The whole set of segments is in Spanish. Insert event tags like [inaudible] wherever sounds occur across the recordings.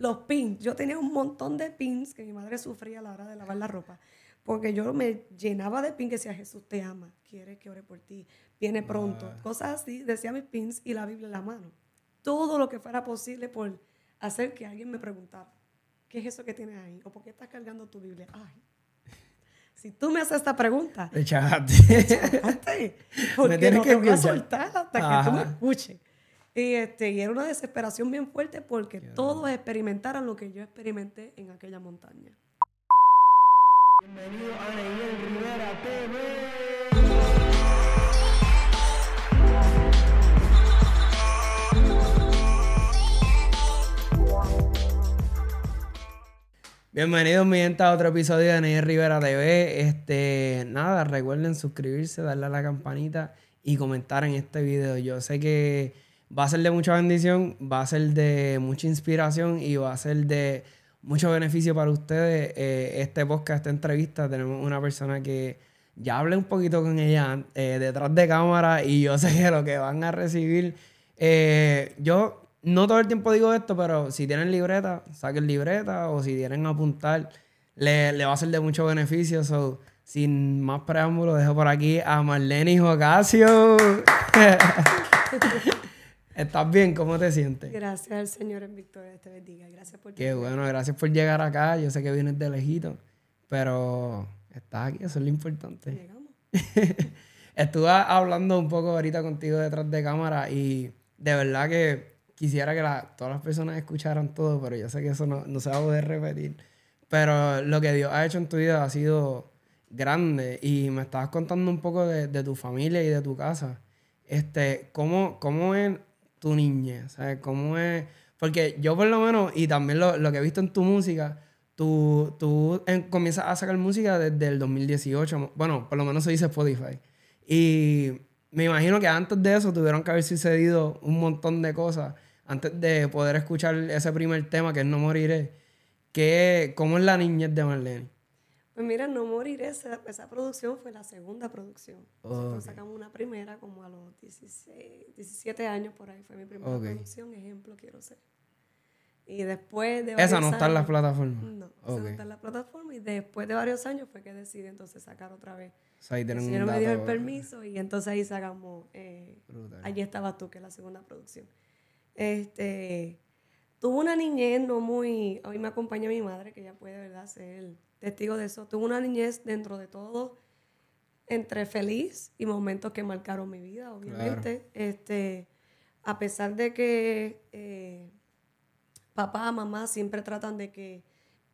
Los pins. Yo tenía un montón de pins que mi madre sufría a la hora de lavar la ropa. Porque yo me llenaba de pins que decía, Jesús te ama, quiere que ore por ti, viene pronto. Cosas así, decía mis pins y la Biblia en la mano. Todo lo que fuera posible por hacer que alguien me preguntara, ¿qué es eso que tienes ahí? ¿O por qué estás cargando tu Biblia? Ay, si tú me haces esta pregunta, echaste, porque tienes no que te voy a escuchar. soltar hasta que tú me escuches. Y, este, y era una desesperación bien fuerte porque todos experimentaran lo que yo experimenté en aquella montaña. Bienvenido a Neil Rivera TV. Bienvenidos, mi gente, a otro episodio de Ney Rivera TV. Este, nada, recuerden suscribirse, darle a la campanita y comentar en este video. Yo sé que va a ser de mucha bendición, va a ser de mucha inspiración y va a ser de mucho beneficio para ustedes. Eh, este podcast, esta entrevista, tenemos una persona que ya hablé un poquito con ella eh, detrás de cámara y yo [laughs] sé que lo que van a recibir. eh, yo no todo el tiempo digo esto, pero si tienen libreta, saquen libreta o si tienen apuntar, le, le va a ser de mucho beneficio. So, sin más preámbulos, dejo por aquí a Marlene Ocasio. [laughs] ¿Estás bien? ¿Cómo te sientes? Gracias al Señor en Victoria te bendiga. Gracias por Qué bueno, gracias por llegar acá. Yo sé que vienes de lejito, pero estás aquí, eso es lo importante. Llegamos. [laughs] Estuve hablando un poco ahorita contigo detrás de cámara y de verdad que quisiera que la- todas las personas escucharan todo, pero yo sé que eso no, no se va a poder repetir. Pero lo que Dios ha hecho en tu vida ha sido grande y me estabas contando un poco de, de tu familia y de tu casa. Este, ¿cómo, cómo es tu niñez? ¿Sabes? ¿Cómo es? Porque yo por lo menos, y también lo, lo que he visto en tu música, tú, tú en- comienzas a sacar música desde el 2018. Bueno, por lo menos se dice Spotify. Y me imagino que antes de eso tuvieron que haber sucedido un montón de cosas antes de poder escuchar ese primer tema que es No Moriré. ¿Qué, ¿Cómo es la niñez de Marlene? Pues mira, No Moriré, esa, esa producción fue la segunda producción. Nosotros Ok. sacamos una primera como a los 16, 17 años por ahí, fue mi primera producción, ejemplo quiero ser. Y después de Esa no está en años- plataformas. No, esa Ok. no está en la plataforma y después de varios años fue que decidí entonces sacar otra vez. O sea, ahí El señor me dio el permiso y entonces ahí sacamos eh. Allí estabas tú, que es la segunda producción. Este, tuve una niñez no muy... Hoy me acompaña mi madre, que ella puede, ¿verdad?, ser testigo de eso. Tuve una niñez dentro de todo entre feliz y momentos que marcaron mi vida, obviamente. Este, a pesar de que eh, papá, mamá siempre tratan de que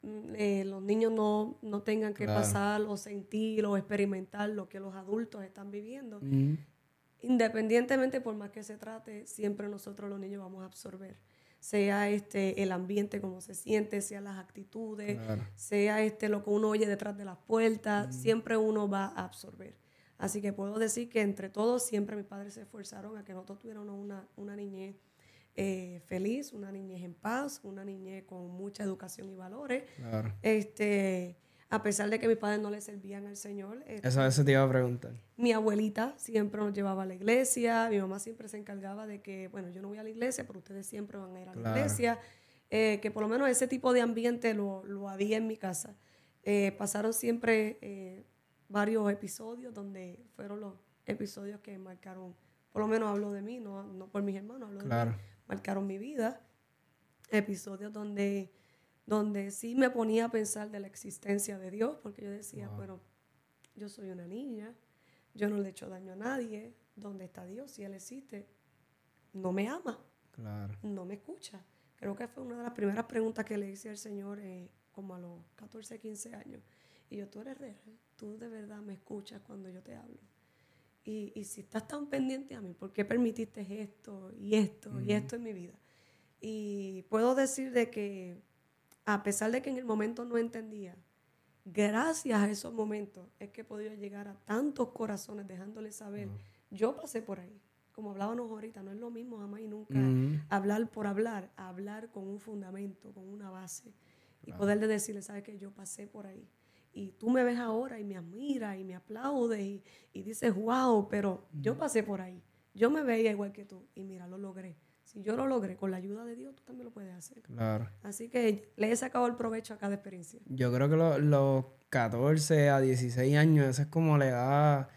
mm, eh, los niños no, no tengan que Claro. pasar o sentir o experimentar lo que los adultos están viviendo Mm, independientemente por más que se trate, siempre nosotros los niños vamos a absorber. Sea este el ambiente, cómo se siente, sea las actitudes, Claro. sea este lo que uno oye detrás de las puertas, siempre uno va a absorber. Así que puedo decir que entre todos siempre mis padres se esforzaron a que nosotros tuviéramos una, una niñez eh, feliz, una niñez en paz, una niñez con mucha educación y valores. Claro. Este, a pesar de que mis padres no le servían al Señor, Eso, eso te iba a preguntar. mi abuelita siempre nos llevaba a la iglesia, mi mamá siempre se encargaba de que, bueno, yo no voy a la iglesia, pero ustedes siempre van a ir a la Claro. iglesia, eh, que por lo menos ese tipo de ambiente lo, lo había en mi casa. Eh, pasaron siempre eh, varios episodios donde fueron los episodios que marcaron, por lo menos hablo de mí, no, no por mis hermanos, hablo de mí, marcaron mi vida. Episodios donde, donde sí me ponía a pensar de la existencia de Dios, porque yo decía, bueno, yo soy una niña, yo no le he hecho daño a nadie, ¿dónde está Dios? Si Él existe, no me ama, Claro. no me escucha. Creo que fue una de las primeras preguntas que le hice al Señor eh, como a los 14, 15 años. Y yo, tú eres real, tú de verdad me escuchas cuando yo te hablo. Y, y si estás tan pendiente a mí, ¿por qué permitiste esto y esto y esto en mi vida? Y puedo decir de que a pesar de que en el momento no entendía, gracias a esos momentos es que he podido llegar a tantos corazones dejándoles saber, yo pasé por ahí. Como hablábamos ahorita, no es lo mismo jamás y nunca hablar por hablar, hablar con un fundamento, con una base. Y poderle decirle, sabes que yo pasé por ahí. Y tú me ves ahora y me admiras y me aplaudes y, y dices, wow, pero yo pasé por ahí. Yo me veía igual que tú y mira, lo logré. Si yo lo logré con la ayuda de Dios, tú también lo puedes hacer. Claro. Así que le he sacado el provecho a cada experiencia. Yo creo que lo- los 14 a 16 años, esa es como la edad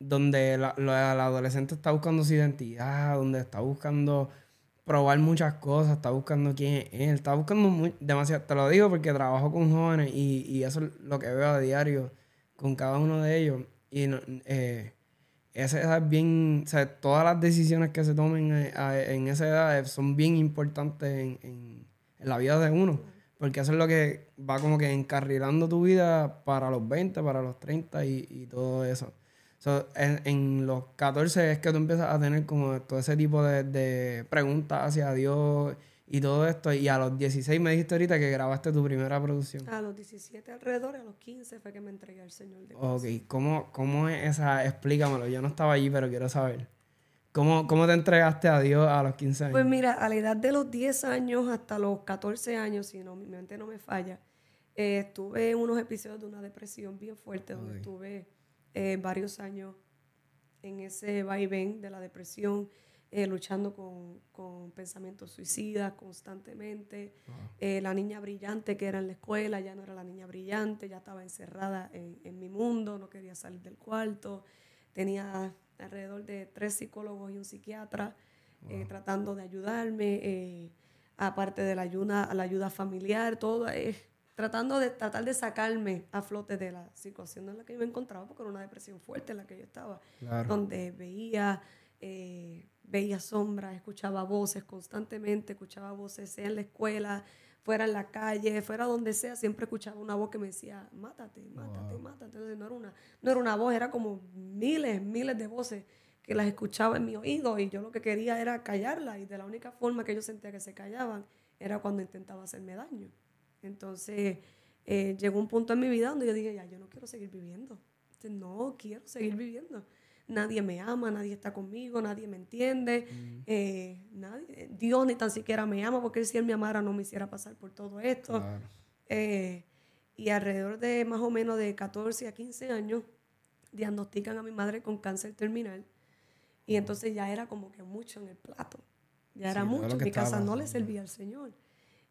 donde la, la- el adolescente está buscando su identidad, donde está buscando probar muchas cosas, está buscando quién es él, está buscando muy, demasiado. Te lo digo porque trabajo con jóvenes y, y eso es lo que veo a diario con cada uno de ellos. Y eh, esa edad es bien, o sea, todas las decisiones que se tomen eh, a- en esa edad son bien importantes en, en- en la vida de uno. Porque eso es lo que va como que encarrilando tu vida para los 20, para los 30 y, y todo eso. So, en, en los 14 es que tú empiezas a tener como todo ese tipo de, de preguntas hacia Dios y todo esto. Y a los 16 me dijiste ahorita que grabaste tu primera producción. A los 17 alrededor, a los 15 fue que me entregué al Señor. De Ok, ¿cómo, ¿cómo es esa? Explícamelo. Yo no estaba allí, pero quiero saber. ¿Cómo, cómo te entregaste a Dios a los 15 años? Pues mira, a la edad de los 10 años hasta los 14 años, si no, mi mente no me falla, eh, estuve en unos episodios de una depresión bien fuerte, donde estuve eh, varios años en ese vaivén de la depresión, eh, luchando con, con pensamientos suicidas constantemente. Eh, la niña brillante que era en la escuela ya no era la niña brillante, ya estaba encerrada en, en mi mundo, no quería salir del cuarto. Tenía alrededor de tres psicólogos y un psiquiatra eh, tratando de ayudarme, aparte de la ayuda, la ayuda familiar, todo, tratando de tratar de sacarme a flote de la situación en la que yo me encontraba, porque era una depresión fuerte en la que yo estaba Claro. donde veía, eh, veía sombras, escuchaba voces constantemente, escuchaba voces, sea en la escuela, fuera en la calle, fuera donde sea, siempre escuchaba una voz que me decía, mátate, mátate, mátate. Entonces no era, una, no era una voz, era como miles, miles de voces que las escuchaba en mi oído y yo lo que quería era callarlas y de la única forma que yo sentía que se callaban era cuando intentaba hacerme daño. Entonces eh, llegó un punto en mi vida donde yo dije, ya, yo no quiero seguir viviendo. Entonces, no quiero seguir viviendo. Nadie me ama, nadie está conmigo, nadie me entiende, eh, nadie, Dios ni tan siquiera me ama porque si Él me amara no me hiciera pasar por todo esto. Claro. Eh, y alrededor de más o menos de 14 a 15 años, diagnostican a mi madre con cáncer terminal. Y entonces ya era como que mucho en el plato. Ya era Sí, mucho. Mi casa no le servía al Señor.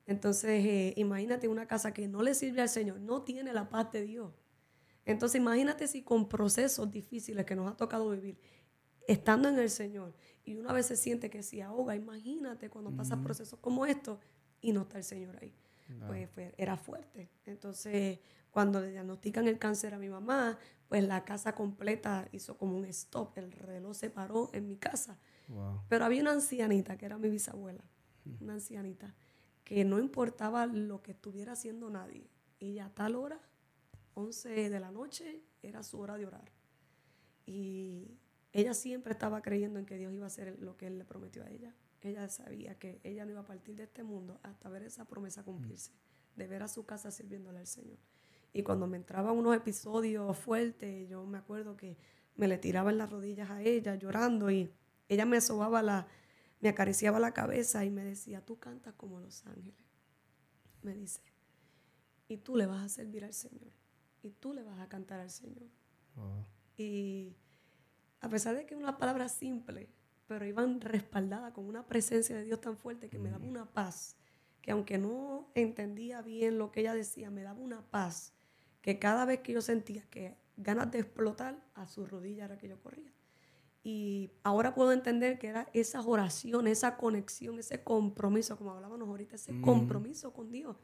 Entonces, eh, imagínate una casa que no le sirve al Señor, no tiene la paz de Dios. Entonces, imagínate si con procesos difíciles que nos ha tocado vivir, estando en el Señor, y una vez se siente que se ahoga, imagínate cuando pasa procesos como estos y no está el Señor ahí. Pues fue- era fuerte. Entonces, cuando le diagnostican el cáncer a mi mamá, pues la casa completa hizo como un stop, el reloj se paró en mi casa. Wow. Pero había una ancianita que era mi bisabuela, una ancianita, que no importaba lo que estuviera haciendo nadie. Ella a tal hora, 11 de la noche, era su hora de orar. Y ella siempre estaba creyendo en que Dios iba a hacer lo que Él le prometió a ella. Ella sabía que ella no iba a partir de este mundo hasta ver esa promesa cumplirse, de ver a su casa sirviéndole al Señor. Y cuando me entraban unos episodios fuertes, yo me acuerdo que me le tiraba en las rodillas a ella llorando y ella me sobaba la, me acariciaba la cabeza y me decía, tú cantas como los ángeles. Me dice, y tú le vas a servir al Señor. Y tú le vas a cantar al Señor. Wow. Y a pesar de que es una palabra simple, pero iban respaldada con una presencia de Dios tan fuerte que me daba una paz, que aunque no entendía bien lo que ella decía, me daba una paz, que cada vez que yo sentía que ganas de explotar, a su rodilla era que yo corría. Y ahora puedo entender que era esas oraciones, esa conexión, ese compromiso, como hablábamos ahorita, ese compromiso con Dios,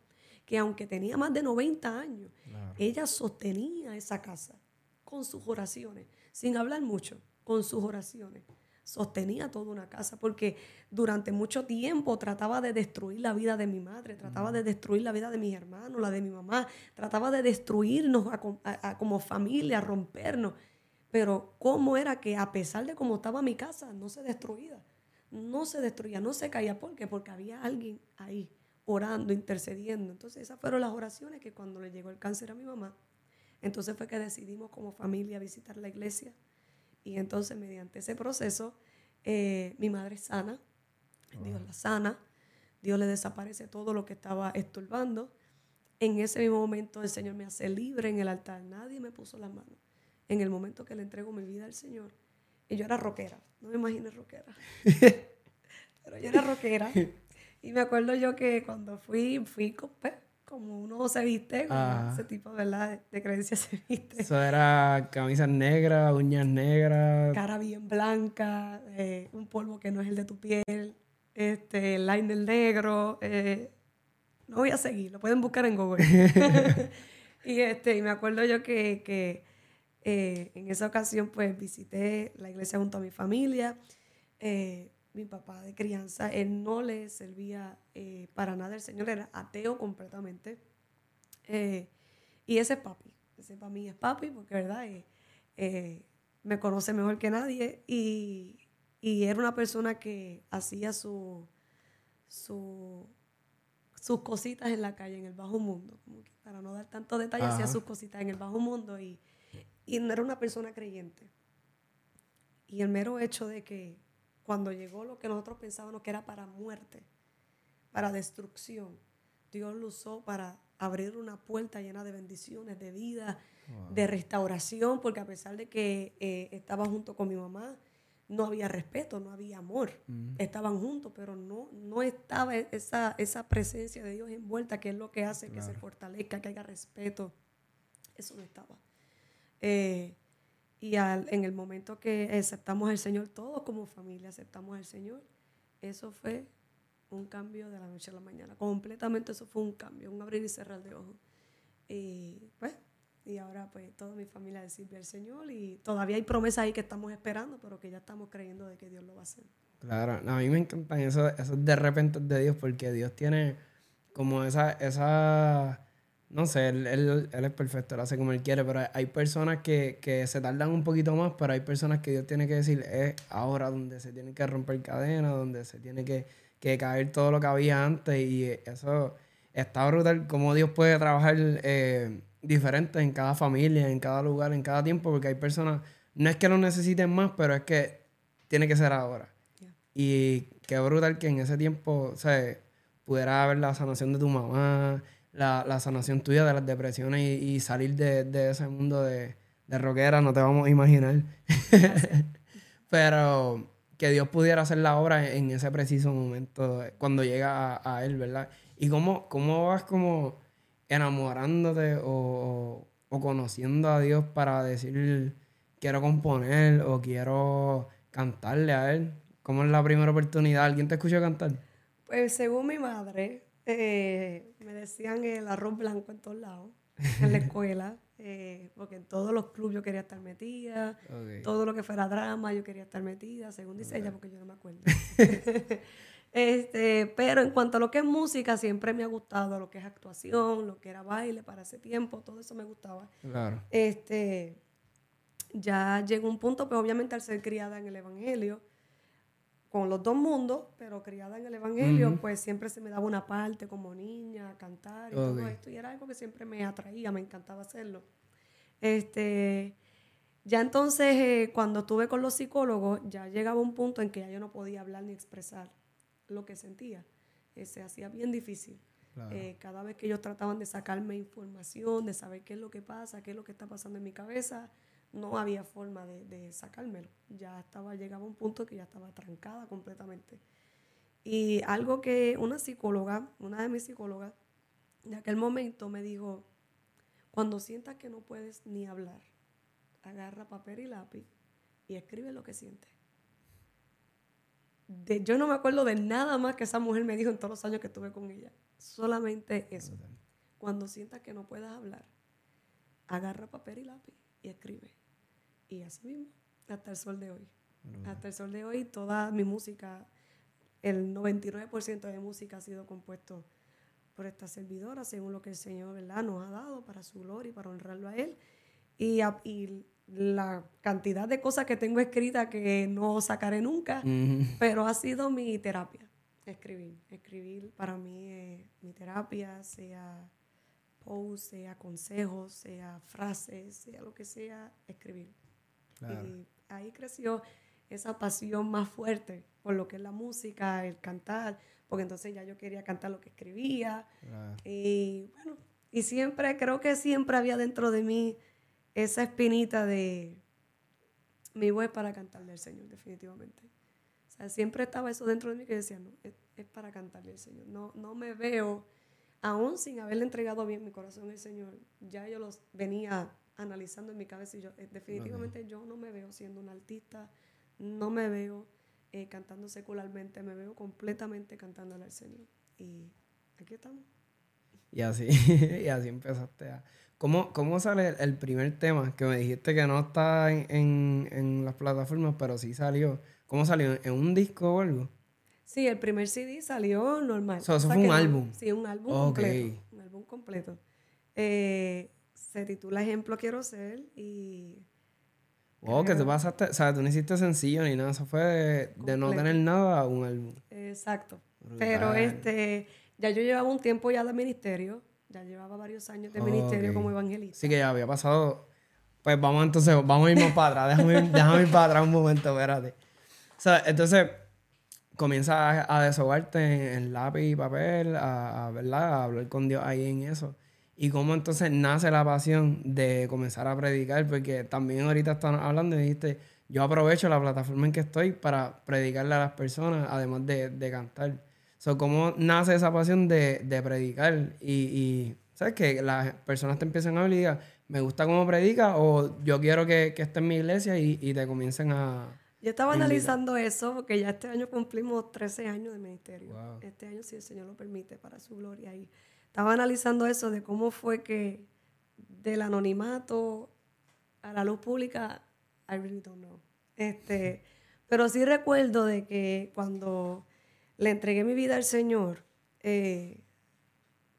que aunque tenía más de 90 años, Claro. ella sostenía esa casa con sus oraciones, sin hablar mucho, con sus oraciones. Sostenía toda una casa porque durante mucho tiempo trataba de destruir la vida de mi madre, trataba de destruir la vida de mis hermanos, la de mi mamá, trataba de destruirnos a a- a como familia, rompernos. Pero cómo era que a pesar de cómo estaba mi casa, no se destruía, no se destruía, no se caía. ¿Por qué? Porque había alguien ahí orando, intercediendo. Entonces esas fueron las oraciones que cuando le llegó el cáncer a mi mamá, entonces fue que decidimos como familia visitar la iglesia. Y entonces mediante ese proceso, eh, mi madre es sana, Dios la sana, Dios le desaparece todo lo que estaba estorbando. En ese mismo momento el Señor me hace libre en el altar, nadie me puso las manos. En el momento que le entrego mi vida al Señor, y yo era rockera, no me imagines rockera. [laughs] pero yo era rockera. [laughs] Y me acuerdo yo que cuando fui, fui con, pues, como uno se viste, como Ajá. ese tipo, ¿verdad? De, de creencias se viste. Eso era camisas negras, uñas negras. Cara bien blanca, eh, un polvo que no es el de tu piel, este, liner negro. eh, no voy a seguir, lo pueden buscar en Google. [laughs] [laughs] y, este, y me acuerdo yo que, que, eh, en esa ocasión pues visité la iglesia junto a mi familia. Eh, mi papá de crianza, él no le servía eh, para nada el Señor, era ateo completamente. Eh, y ese es papi, ese para mí es papi, porque verdad, Eh, me conoce mejor que nadie y, y era una persona que hacía su, su, sus cositas en la calle, en el bajo mundo, como que para no dar tantos detalles, hacía Ajá. sus cositas en el bajo mundo y, y no era una persona creyente. Y el mero hecho de que cuando llegó lo que nosotros pensábamos que era para muerte, para destrucción, Dios lo usó para abrir una puerta llena de bendiciones, de vida, de restauración, porque a pesar de que eh, estaba junto con mi mamá, no había respeto, no había amor. Estaban juntos, pero no, no estaba esa, esa presencia de Dios envuelta, que es lo que hace que se fortalezca, que haya respeto. Eso no estaba. Eh, y al- en el momento que aceptamos al Señor, todos como familia aceptamos al Señor, eso fue un cambio de la noche a la mañana. Completamente eso fue un cambio, un abrir y cerrar de ojos. Y pues, y ahora pues toda mi familia sirve al Señor y todavía hay promesas ahí que estamos esperando, pero que ya estamos creyendo de que Dios lo va a hacer. Claro, a mí me encantan esos, esos de repente de Dios porque Dios tiene como esa, esa no sé, él, él- él es perfecto, él hace como él quiere, pero hay- personas que, que se tardan un poquito más, pero hay personas que Dios tiene que decir, es ahora donde se tiene que romper cadenas, donde se tiene que, que caer todo lo que había antes y eso está brutal, como Dios puede trabajar eh, diferente en cada familia, en cada lugar, en cada tiempo, porque hay personas, no es que lo necesiten más, pero es que tiene que ser ahora. Y qué brutal que en ese tiempo, o sea, pudiera haber la sanación de tu mamá, la, la sanación tuya de las depresiones y, y salir de, de ese mundo de, de rockera, no te vamos a imaginar. [laughs] Pero que Dios pudiera hacer la obra en ese preciso momento, eh, cuando llega a, a Él, ¿verdad? Y cómo, cómo vas como enamorándote o, o- o conociendo a Dios para decir, quiero componer o quiero cantarle a Él. ¿Cómo es la primera oportunidad? ¿Alguien te escuchó cantar? Pues según mi madre, eh, me decían el arroz blanco en todos lados, en la [laughs] escuela, eh, porque en todos los clubes yo quería estar metida, todo lo que fuera drama yo quería estar metida, según dice ella, porque yo no me acuerdo. [laughs] [laughs] este, pero en cuanto a lo que es música, siempre me ha gustado lo que es actuación, lo que era baile para ese tiempo, todo eso me gustaba. Claro. Este, ya llegó un punto, pues obviamente al ser criada en el Evangelio, con los dos mundos, pero criada en el Evangelio, pues siempre se me daba una parte como niña, a cantar y todo esto, y era algo que siempre me atraía, me encantaba hacerlo. Este, ya entonces, eh, cuando estuve con los psicólogos, ya llegaba un punto en que ya yo no podía hablar ni expresar lo que sentía. Eh, se hacía bien difícil. Claro. Eh, cada vez que ellos trataban de sacarme información, de saber qué es lo que pasa, qué es lo que está pasando en mi cabeza, no había forma de, de sacármelo. Ya estaba, llegaba un punto que ya estaba trancada completamente. Y algo que una psicóloga, una de mis psicólogas, de aquel momento me dijo, cuando sientas que no puedes ni hablar, agarra papel y lápiz y escribe lo que sientes. De, yo no me acuerdo de nada más que esa mujer me dijo en todos los años que estuve con ella. Solamente eso. Cuando sientas que no puedas hablar, agarra papel y lápiz y escribe. Y así mismo, hasta el sol de hoy. Hasta el sol de hoy, toda mi música, el 99% de música ha sido compuesto por esta servidora, según lo que el Señor ¿verdad? nos ha dado para su gloria y para honrarlo a Él. Y, a- y la cantidad de cosas que tengo escritas que no sacaré nunca, pero ha sido mi terapia, escribir. Escribir para mí es mi terapia, sea post, sea consejos, sea frases, sea lo que sea, escribir. Claro. Y ahí creció esa pasión más fuerte por lo que es la música, el cantar, porque entonces ya yo quería cantar lo que escribía. Claro. Y bueno, y siempre, creo que siempre había dentro de mí esa espinita de mi voz para cantarle al Señor, definitivamente. O sea, siempre estaba eso dentro de mí que decía, no, es, es para cantarle al Señor. No, no me veo, aún sin haberle entregado bien mi corazón al Señor, ya yo los venía analizando en mi cabeza y yo, eh, definitivamente yo no me veo siendo un artista, no me veo eh, cantando secularmente, me veo completamente cantándole al Señor. Y aquí estamos. Y así, [laughs] y así empezaste a... ¿Cómo, ¿Cómo sale el primer tema? Que me dijiste que no está en, en, en las plataformas, pero sí salió. ¿Cómo salió? ¿En un disco o algo? Sí, el primer CD salió normal. So, eso O sea fue un no- álbum. Sí, un álbum Ok. completo. Un álbum completo. Eh, se titula Ejemplo Quiero Ser y Wow, que te pasaste... O sea, tú no hiciste sencillo ni nada. Eso fue de, de no tener nada a un álbum. Exacto. Brutal. Pero este, ya yo llevaba un tiempo ya de ministerio, ya llevaba varios años de ministerio Ok. como evangelista. Sí que ya había pasado... Pues vamos entonces, vamos a ir más para atrás. Déjame, [laughs] déjame ir para atrás un momento, espérate. O sea, entonces comienzas a, a desahogarte en, en lápiz y papel, a, a, ¿verdad? a hablar con Dios ahí en eso. Y cómo entonces nace la pasión de comenzar a predicar, porque también ahorita están hablando y dijiste, yo aprovecho la plataforma en que estoy para predicarle a las personas, además de, de cantar. So, ¿Cómo nace esa pasión de, de predicar? Y, y, ¿sabes? Que las personas te empiezan a hablar y digan, me gusta cómo predica o yo quiero que, que esté en mi iglesia y, y te comiencen a... Yo estaba analizando eso porque ya este año cumplimos 13 años de ministerio. Wow. Este año, si el Señor lo permite, para su gloria. Y estaba analizando eso de cómo fue que del anonimato a la luz pública, I really don't know. Este, pero sí recuerdo de que cuando le entregué mi vida al Señor, eh,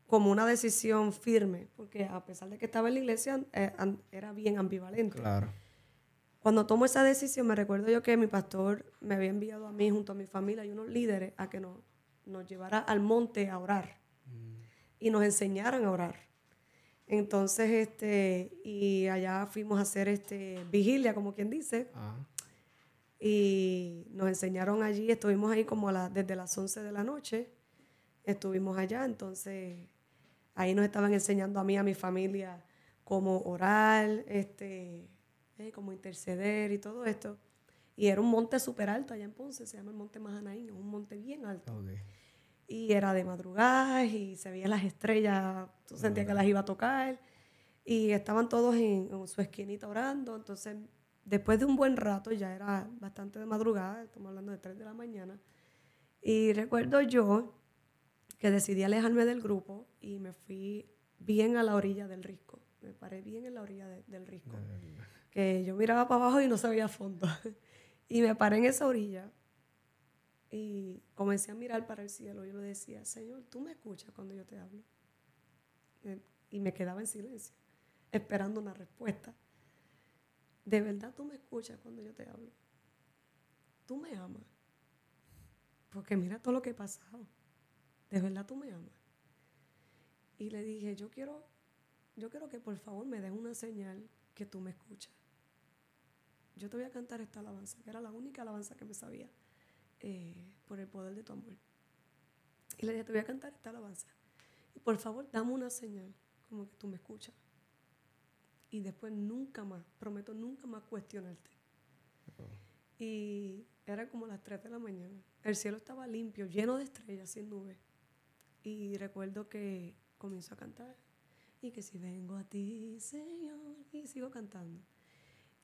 como una decisión firme, porque a pesar de que estaba en la iglesia, eh, era bien ambivalente. Claro. Cuando tomo esa decisión, me recuerdo yo que mi pastor me había enviado a mí junto a mi familia y unos líderes a que nos, nos llevara al monte a orar y nos enseñaran a orar. Entonces, este, y allá fuimos a hacer este, vigilia, como quien dice, Ah, y nos enseñaron allí, estuvimos ahí como a la- desde las 11 de la noche, estuvimos allá, entonces ahí nos estaban enseñando a mí, a mi familia, cómo orar, este, eh, cómo interceder y todo esto. Y era un monte súper alto allá en Ponce, se llama el Monte Mahanaín, es un monte bien alto. Y era de madrugada y se veían las estrellas, tú sentías que las iba a tocar. Y estaban todos en, en su esquinita orando. Entonces, después de un buen rato, ya era bastante de madrugada, estamos hablando de 3 de la mañana. Y recuerdo yo que decidí alejarme del grupo y me fui bien a la orilla del risco. Me paré bien en la orilla de- del risco. Que yo miraba para abajo y no se veía fondo. [laughs] y me paré en esa orilla y comencé a mirar para el cielo. Yo le decía, Señor, tú me escuchas cuando yo te hablo. Eh, Y me quedaba en silencio, esperando una respuesta. De verdad tú me escuchas cuando yo te hablo. Tú me amas. Porque mira todo lo que he pasado. De verdad tú me amas. Y le dije, yo quiero, yo quiero que por favor me des una señal que tú me escuchas. Yo te voy a cantar esta alabanza, que era la única alabanza que me sabía eh, por el poder de tu amor. Y le dije, te voy a cantar esta alabanza. Y por favor, dame una señal, como que tú me escuchas. Y después nunca más, prometo nunca más cuestionarte. Y era como las 3 de la mañana. El cielo estaba limpio, lleno de estrellas, sin nubes. Y recuerdo que comienzo a cantar. Y que si vengo a ti, Señor, y sigo cantando.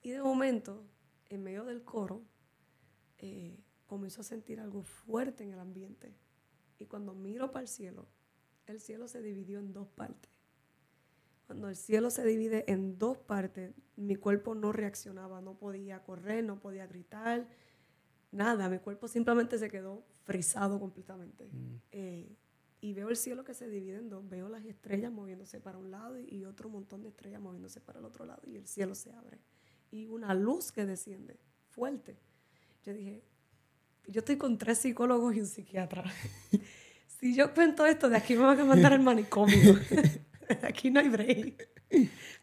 Y de momento, en medio del coro, eh, comienzo a sentir algo fuerte en el ambiente. Y cuando miro para el cielo, el cielo se dividió en dos partes. Cuando el cielo se divide en dos partes, mi cuerpo no reaccionaba, no podía correr, no podía gritar, nada. Mi cuerpo simplemente se quedó frisado completamente. Eh, y veo el cielo que se divide en dos, veo las estrellas moviéndose para un lado y otro montón de estrellas moviéndose para el otro lado y el cielo se abre. Y una luz que desciende, fuerte. Yo dije, yo estoy con tres psicólogos y un psiquiatra. [laughs] si yo cuento esto, de aquí me van a mandar al manicomio. [laughs] Aquí no hay break.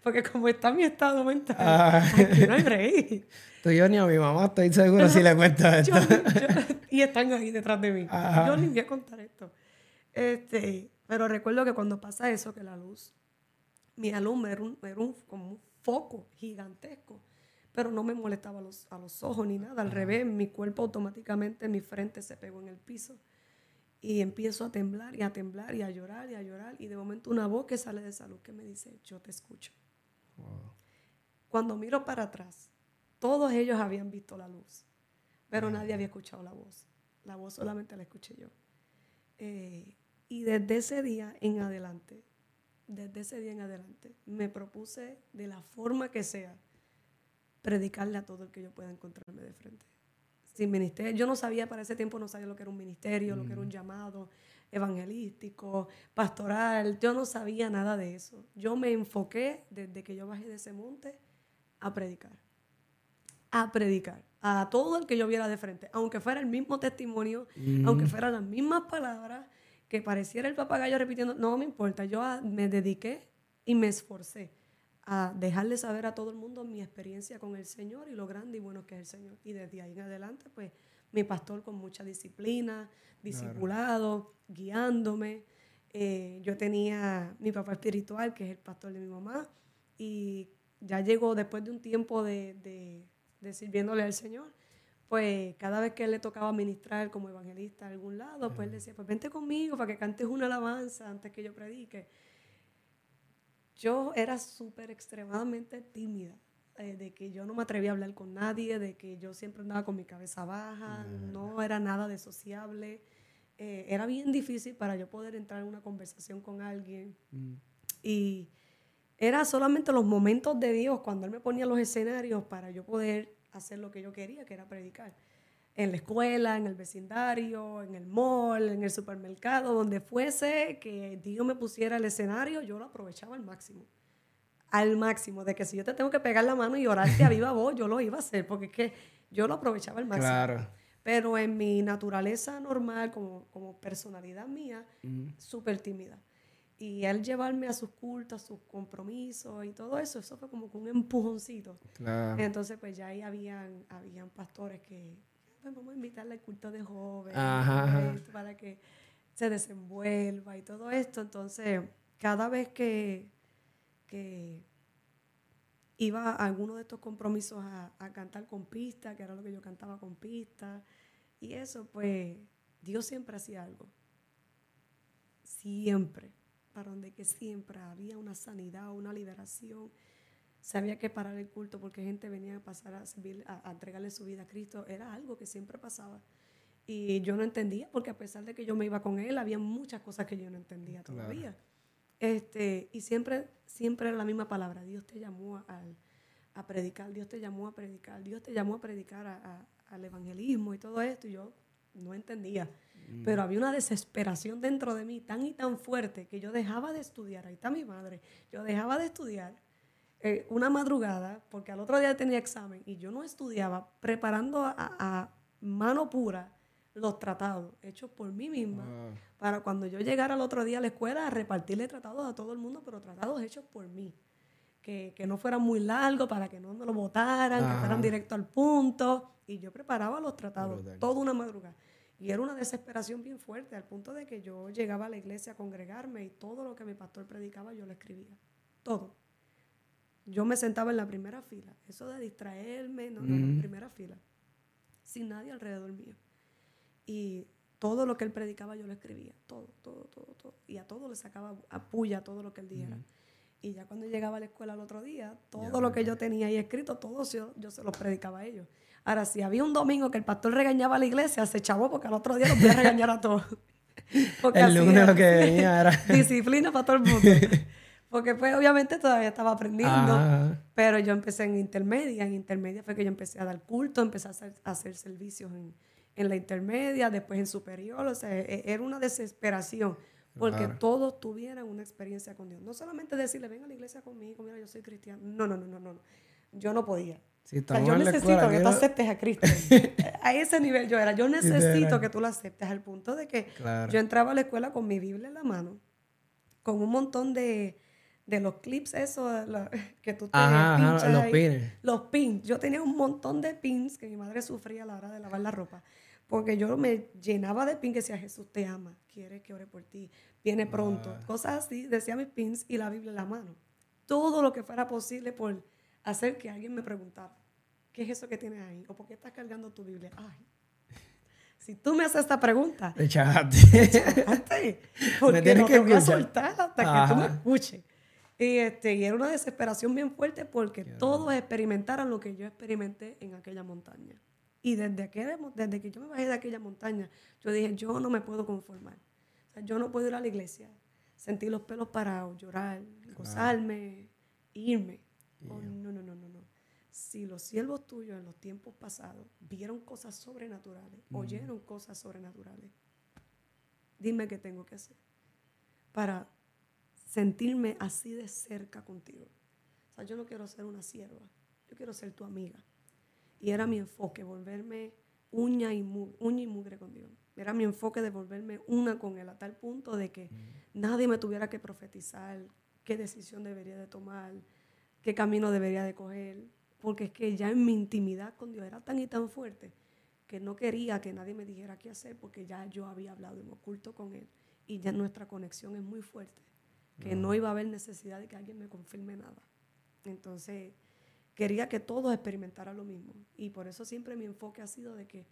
Porque como está mi estado mental, Ah. aquí no hay break. Tú y yo ni a mi mamá estoy seguro si le cuentas Yo- esto. yo- y están ahí detrás de mí. Ajá. Yo ni voy a contar esto. Este, pero recuerdo que cuando pasa eso, que la luz, mi alumbra era, un, era un- como un foco gigantesco, pero no me molestaba a los, a los ojos ni nada. Al revés, mi cuerpo automáticamente, mi frente se pegó en el piso. Y empiezo a temblar y a temblar y a llorar y a llorar. Y de momento una voz que sale de salud que me dice, yo te escucho. Cuando miro para atrás, todos ellos habían visto la luz, pero nadie había escuchado la voz. La voz solamente la escuché yo. Eh, y desde ese día en adelante, desde ese día en adelante, me propuse de la forma que sea predicarle a todo el que yo pueda encontrarme de frente. Sin ministerio, yo no sabía para ese tiempo, no sabía lo que era un ministerio, lo que era un llamado evangelístico, pastoral, yo no sabía nada de eso. Yo me enfoqué desde que yo bajé de ese monte a predicar, a predicar, a todo el que yo viera de frente, aunque fuera el mismo testimonio, aunque fueran las mismas palabras, que pareciera el papagayo repitiendo, no me importa, yo me dediqué y me esforcé a dejarle saber a todo el mundo mi experiencia con el Señor y lo grande y bueno que es el Señor. Y desde ahí en adelante, pues mi pastor con mucha disciplina, discipulado, guiándome. Eh, yo tenía mi papá espiritual, que es el pastor de mi mamá, y ya llegó después de un tiempo de, de, sirviéndole al Señor, pues cada vez que él le tocaba ministrar como evangelista a algún lado, pues él decía, pues vente conmigo para que cantes una alabanza antes que yo predique. Yo era súper extremadamente tímida, eh, de que yo no me atrevía a hablar con nadie, de que yo siempre andaba con mi cabeza baja, no era nada de sociable. Eh, era bien difícil para yo poder entrar en una conversación con alguien. Mm. Y era solamente los momentos de Dios cuando Él me ponía los escenarios para yo poder hacer lo que yo quería, que era predicar. En la escuela, en el vecindario, en el mall, en el supermercado, donde fuese que Dios me pusiera el escenario, yo lo aprovechaba al máximo. Al máximo, de que si yo te tengo que pegar la mano y orarte a viva voz, yo lo iba a hacer, porque es que yo lo aprovechaba al máximo. Claro. Pero en mi naturaleza normal, como, como personalidad mía, súper tímida. Y él llevarme a sus cultos, a sus compromisos y todo eso, eso fue como un empujoncito. Claro. Entonces, pues ya ahí habían, habían pastores que, pues vamos a invitarle al culto de jóvenes para que se desenvuelva y todo esto. Entonces, cada vez que, que iba a alguno de estos compromisos a, a cantar con pista, que era lo que yo cantaba con pista, y eso, pues, Dios siempre hacía algo. Siempre. Para donde que siempre había una sanidad, una liberación. Sabía que parar el culto porque gente venía a pasar a, servir, a, entregarle su vida a Cristo. Era algo que siempre pasaba. Y yo no entendía, porque a pesar de que yo me iba con él, había muchas cosas que yo no entendía todavía. Este, y siempre, siempre era la misma palabra. Dios te llamó a, a predicar, Dios te llamó a predicar, Dios te llamó a predicar a, al evangelismo y todo esto, y yo no entendía. Mm. Pero había una desesperación dentro de mí tan y tan fuerte que yo dejaba de estudiar. Ahí está mi madre. Yo dejaba de estudiar eh, una madrugada porque al otro día tenía examen y yo no estudiaba preparando a, mano pura los tratados hechos por mí misma para cuando yo llegara al otro día a la escuela a repartirle tratados a todo el mundo, pero tratados hechos por mí. Que, que no fueran muy largos para que no me lo votaran, que fueran directo al punto. Y yo preparaba los tratados toda una madrugada. Y era una desesperación bien fuerte, al punto de que yo llegaba a la iglesia a congregarme y todo lo que mi pastor predicaba yo lo escribía. Todo. Yo me sentaba en la primera fila. Eso de distraerme, no, no, en la primera fila. Sin nadie alrededor mío. Y todo lo que él predicaba yo lo escribía. Todo, todo, todo, todo. Y a todo le sacaba a puya todo lo que él dijera. Y ya cuando llegaba a la escuela el otro día, todo lo que yo tenía ahí escrito, todo yo, yo se lo predicaba a ellos. Ahora, si había un domingo que el pastor regañaba a la iglesia, se chavó porque al otro día los voy a regañar a todos. [laughs] el lunes lo que venía era... [laughs] disciplina para todo el mundo. [laughs] Porque pues obviamente todavía estaba aprendiendo, pero yo empecé en intermedia. En intermedia fue que yo empecé a dar culto, empecé a hacer, servicios en, en, la intermedia, después en superior. O sea, e, era una desesperación porque todos tuvieran una experiencia con Dios. No solamente decirle, ven a la iglesia conmigo, mira, yo soy cristiano. No, no, no, no, no. Yo no podía yo necesito que tú aceptes a Cristo. [laughs] a ese nivel yo era. Yo necesito que tú lo aceptes al punto de que yo entraba a la escuela con mi Biblia en la mano, con un montón de, de los clips esos [laughs] que tú te pinchas los pins. Los pins. Yo tenía un montón de pins que mi madre sufría a la hora de lavar la ropa. Porque yo me llenaba de pins que decía, Jesús te ama, quiere que ore por ti, viene pronto. Cosas así, decía mis pins y la Biblia en la mano. Todo lo que fuera posible por hacer que alguien me preguntara. ¿qué es eso que tienes ahí? ¿O por qué estás cargando tu Biblia? Ay, si tú me haces esta pregunta, Echaste. Espérate, [laughs] porque tienes no que te voy a soltar hasta que tú me Ajá. escuches. Y, este, y era una desesperación bien fuerte porque todos experimentaran lo que yo experimenté en aquella montaña. Y desde, aquel- desde que yo me bajé de aquella montaña, yo dije, yo no me puedo conformar. O sea, yo no puedo ir a la iglesia, sentir los pelos parados, llorar, gozarme, irme. Oh, no, no, no, no, no. Si los siervos tuyos en los tiempos pasados vieron cosas sobrenaturales, oyeron cosas sobrenaturales, dime qué tengo que hacer para sentirme así de cerca contigo. O sea, yo no quiero ser una sierva, yo quiero ser tu amiga. Y era mi enfoque, volverme uña y, mu- uña y mugre con Dios. Era mi enfoque de volverme una con Él a tal punto de que nadie me tuviera que profetizar qué decisión debería de tomar, qué camino debería de coger. Porque es que ya en mi intimidad con Dios era tan y tan fuerte que no quería que nadie me dijera qué hacer porque ya yo había hablado en oculto con Él y ya nuestra conexión es muy fuerte, que no iba a haber necesidad de que alguien me confirme nada. Entonces, quería que todos experimentaran lo mismo. Y por eso siempre mi enfoque ha sido de que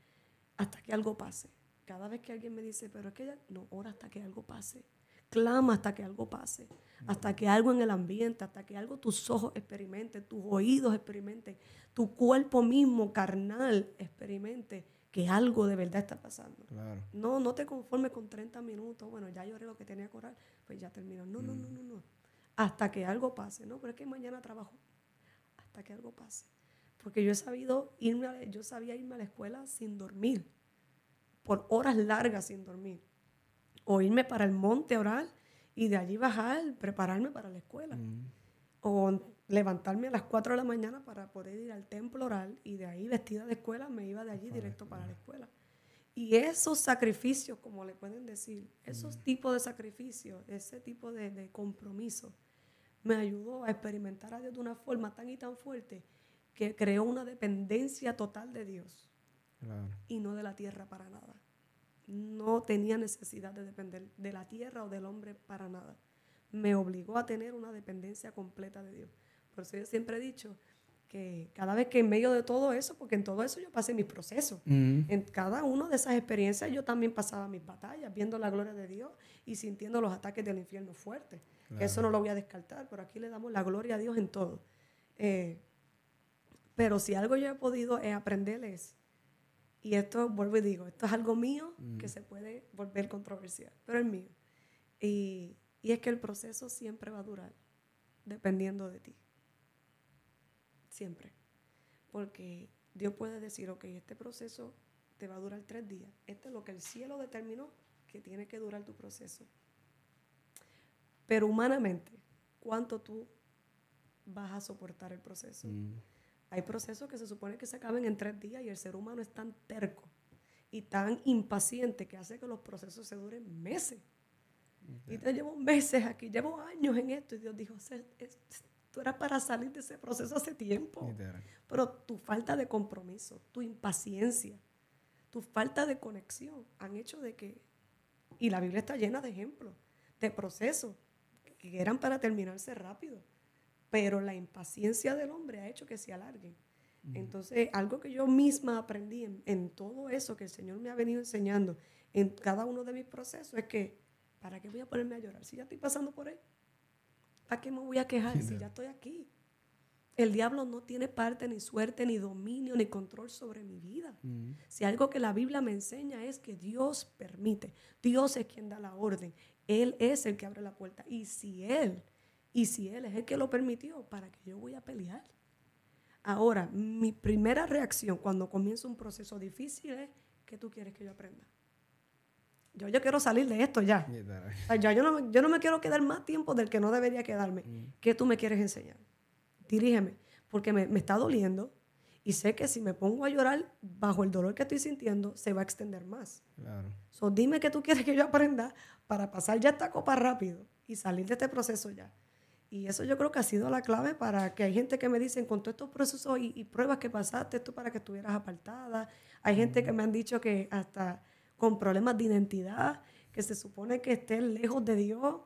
hasta que algo pase. Cada vez que alguien me dice, pero es que ya, no, ora hasta que algo pase. Clama hasta que algo pase. Hasta que algo en el ambiente, hasta que algo tus ojos experimenten, tus oídos experimenten, tu cuerpo mismo carnal experimente que algo de verdad está pasando. Claro. No, no te conformes con 30 minutos. Bueno, ya lloré lo que tenía que orar, pues ya terminó. No, no, no, no, no. Hasta que algo pase. No, pero es que mañana trabajo. Hasta que algo pase. Porque yo he sabido irme, a- yo sabía irme a la escuela sin dormir, por horas largas sin dormir. O irme para el monte a orar y de allí bajar, prepararme para la escuela. O levantarme a las 4 de la mañana para poder ir al templo oral y de ahí vestida de escuela me iba de allí directo para la escuela. Y esos sacrificios, como le pueden decir, esos tipos de sacrificios, ese tipo de, de compromiso, me ayudó a experimentar a Dios de una forma tan y tan fuerte que creó una dependencia total de Dios Claro. y no de la tierra para nada. No tenía necesidad de depender de la tierra o del hombre para nada. Me obligó a tener una dependencia completa de Dios. Por eso yo siempre he dicho que cada vez que en medio de todo eso, porque en todo eso yo pasé mis procesos, Mm. en cada una de esas experiencias yo también pasaba mis batallas, viendo la gloria de Dios y sintiendo los ataques del infierno fuertes. Eso no lo voy a descartar, pero aquí le damos la gloria a Dios en todo. Eh, pero si algo yo he podido eh, aprender es, y esto vuelvo y digo, esto es algo mío que se puede volver controversial, pero es mío. Y, y es que el proceso siempre va a durar, dependiendo de ti. Siempre. Porque Dios puede decir, ok, este proceso te va a durar tres días. Esto es lo que el cielo determinó que tiene que durar tu proceso. Pero humanamente, ¿cuánto tú vas a soportar el proceso? Mm. Hay procesos que se supone que se acaben en tres días y el ser humano es tan terco y tan impaciente que hace que los procesos se duren meses. Y yo llevo meses aquí, llevo años en esto y Dios dijo, "Se- es- tú eras para salir de ese proceso hace tiempo. Pero tu falta de compromiso, tu impaciencia, tu falta de conexión han hecho de que, y la Biblia está llena de ejemplos, de procesos que eran para terminarse rápido, pero la impaciencia del hombre ha hecho que se alarguen. Entonces, algo que yo misma aprendí en, en todo eso que el Señor me ha venido enseñando en cada uno de mis procesos es que, ¿para qué voy a ponerme a llorar si ya estoy pasando por él? ¿Para qué me voy a quejar si ya estoy aquí? El diablo no tiene parte, ni suerte, ni dominio, ni control sobre mi vida. Mm. Si algo que la Biblia me enseña es que Dios permite, Dios es quien da la orden, Él es el que abre la puerta. Y si Él, y si Él es el que lo permitió, ¿para qué yo voy a pelear? Ahora, mi primera reacción cuando comienza un proceso difícil es, ¿qué tú quieres que yo aprenda? Yo, yo quiero salir de esto ya. Literal. O sea, ya yo, no, me- yo no me quiero quedar más tiempo del que no debería quedarme. ¿Qué tú me quieres enseñar? Dirígeme, porque me, me está doliendo y sé que si me pongo a llorar bajo el dolor que estoy sintiendo, se va a extender más. Claro. So, dime qué tú quieres que yo aprenda para pasar ya esta copa rápido y salir de este proceso ya. Y eso yo creo que ha sido la clave para que hay gente que me dicen, con todos estos procesos y, y pruebas que pasaste, esto para que estuvieras apartada. Hay gente que me han dicho que hasta con problemas de identidad, que se supone que estés lejos de Dios.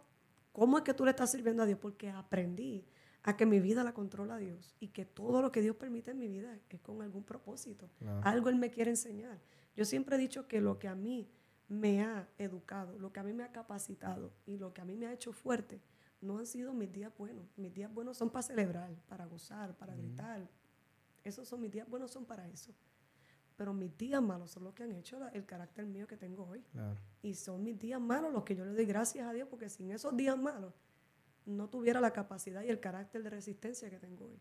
¿Cómo es que tú le estás sirviendo a Dios? Porque aprendí a que mi vida la controla Dios y que todo lo que Dios permite en mi vida es con algún propósito. Claro. Algo Él me quiere enseñar. Yo siempre he dicho que lo que a mí me ha educado, lo que a mí me ha capacitado y lo que a mí me ha hecho fuerte, no han sido mis días buenos. Mis días buenos son para celebrar, para gozar, para gritar. Esos son mis días buenos, son para eso. Pero mis días malos son los que han hecho la- el carácter mío que tengo hoy. Claro. Y son mis días malos los que yo le doy gracias a Dios, porque sin esos días malos no tuviera la capacidad y el carácter de resistencia que tengo hoy.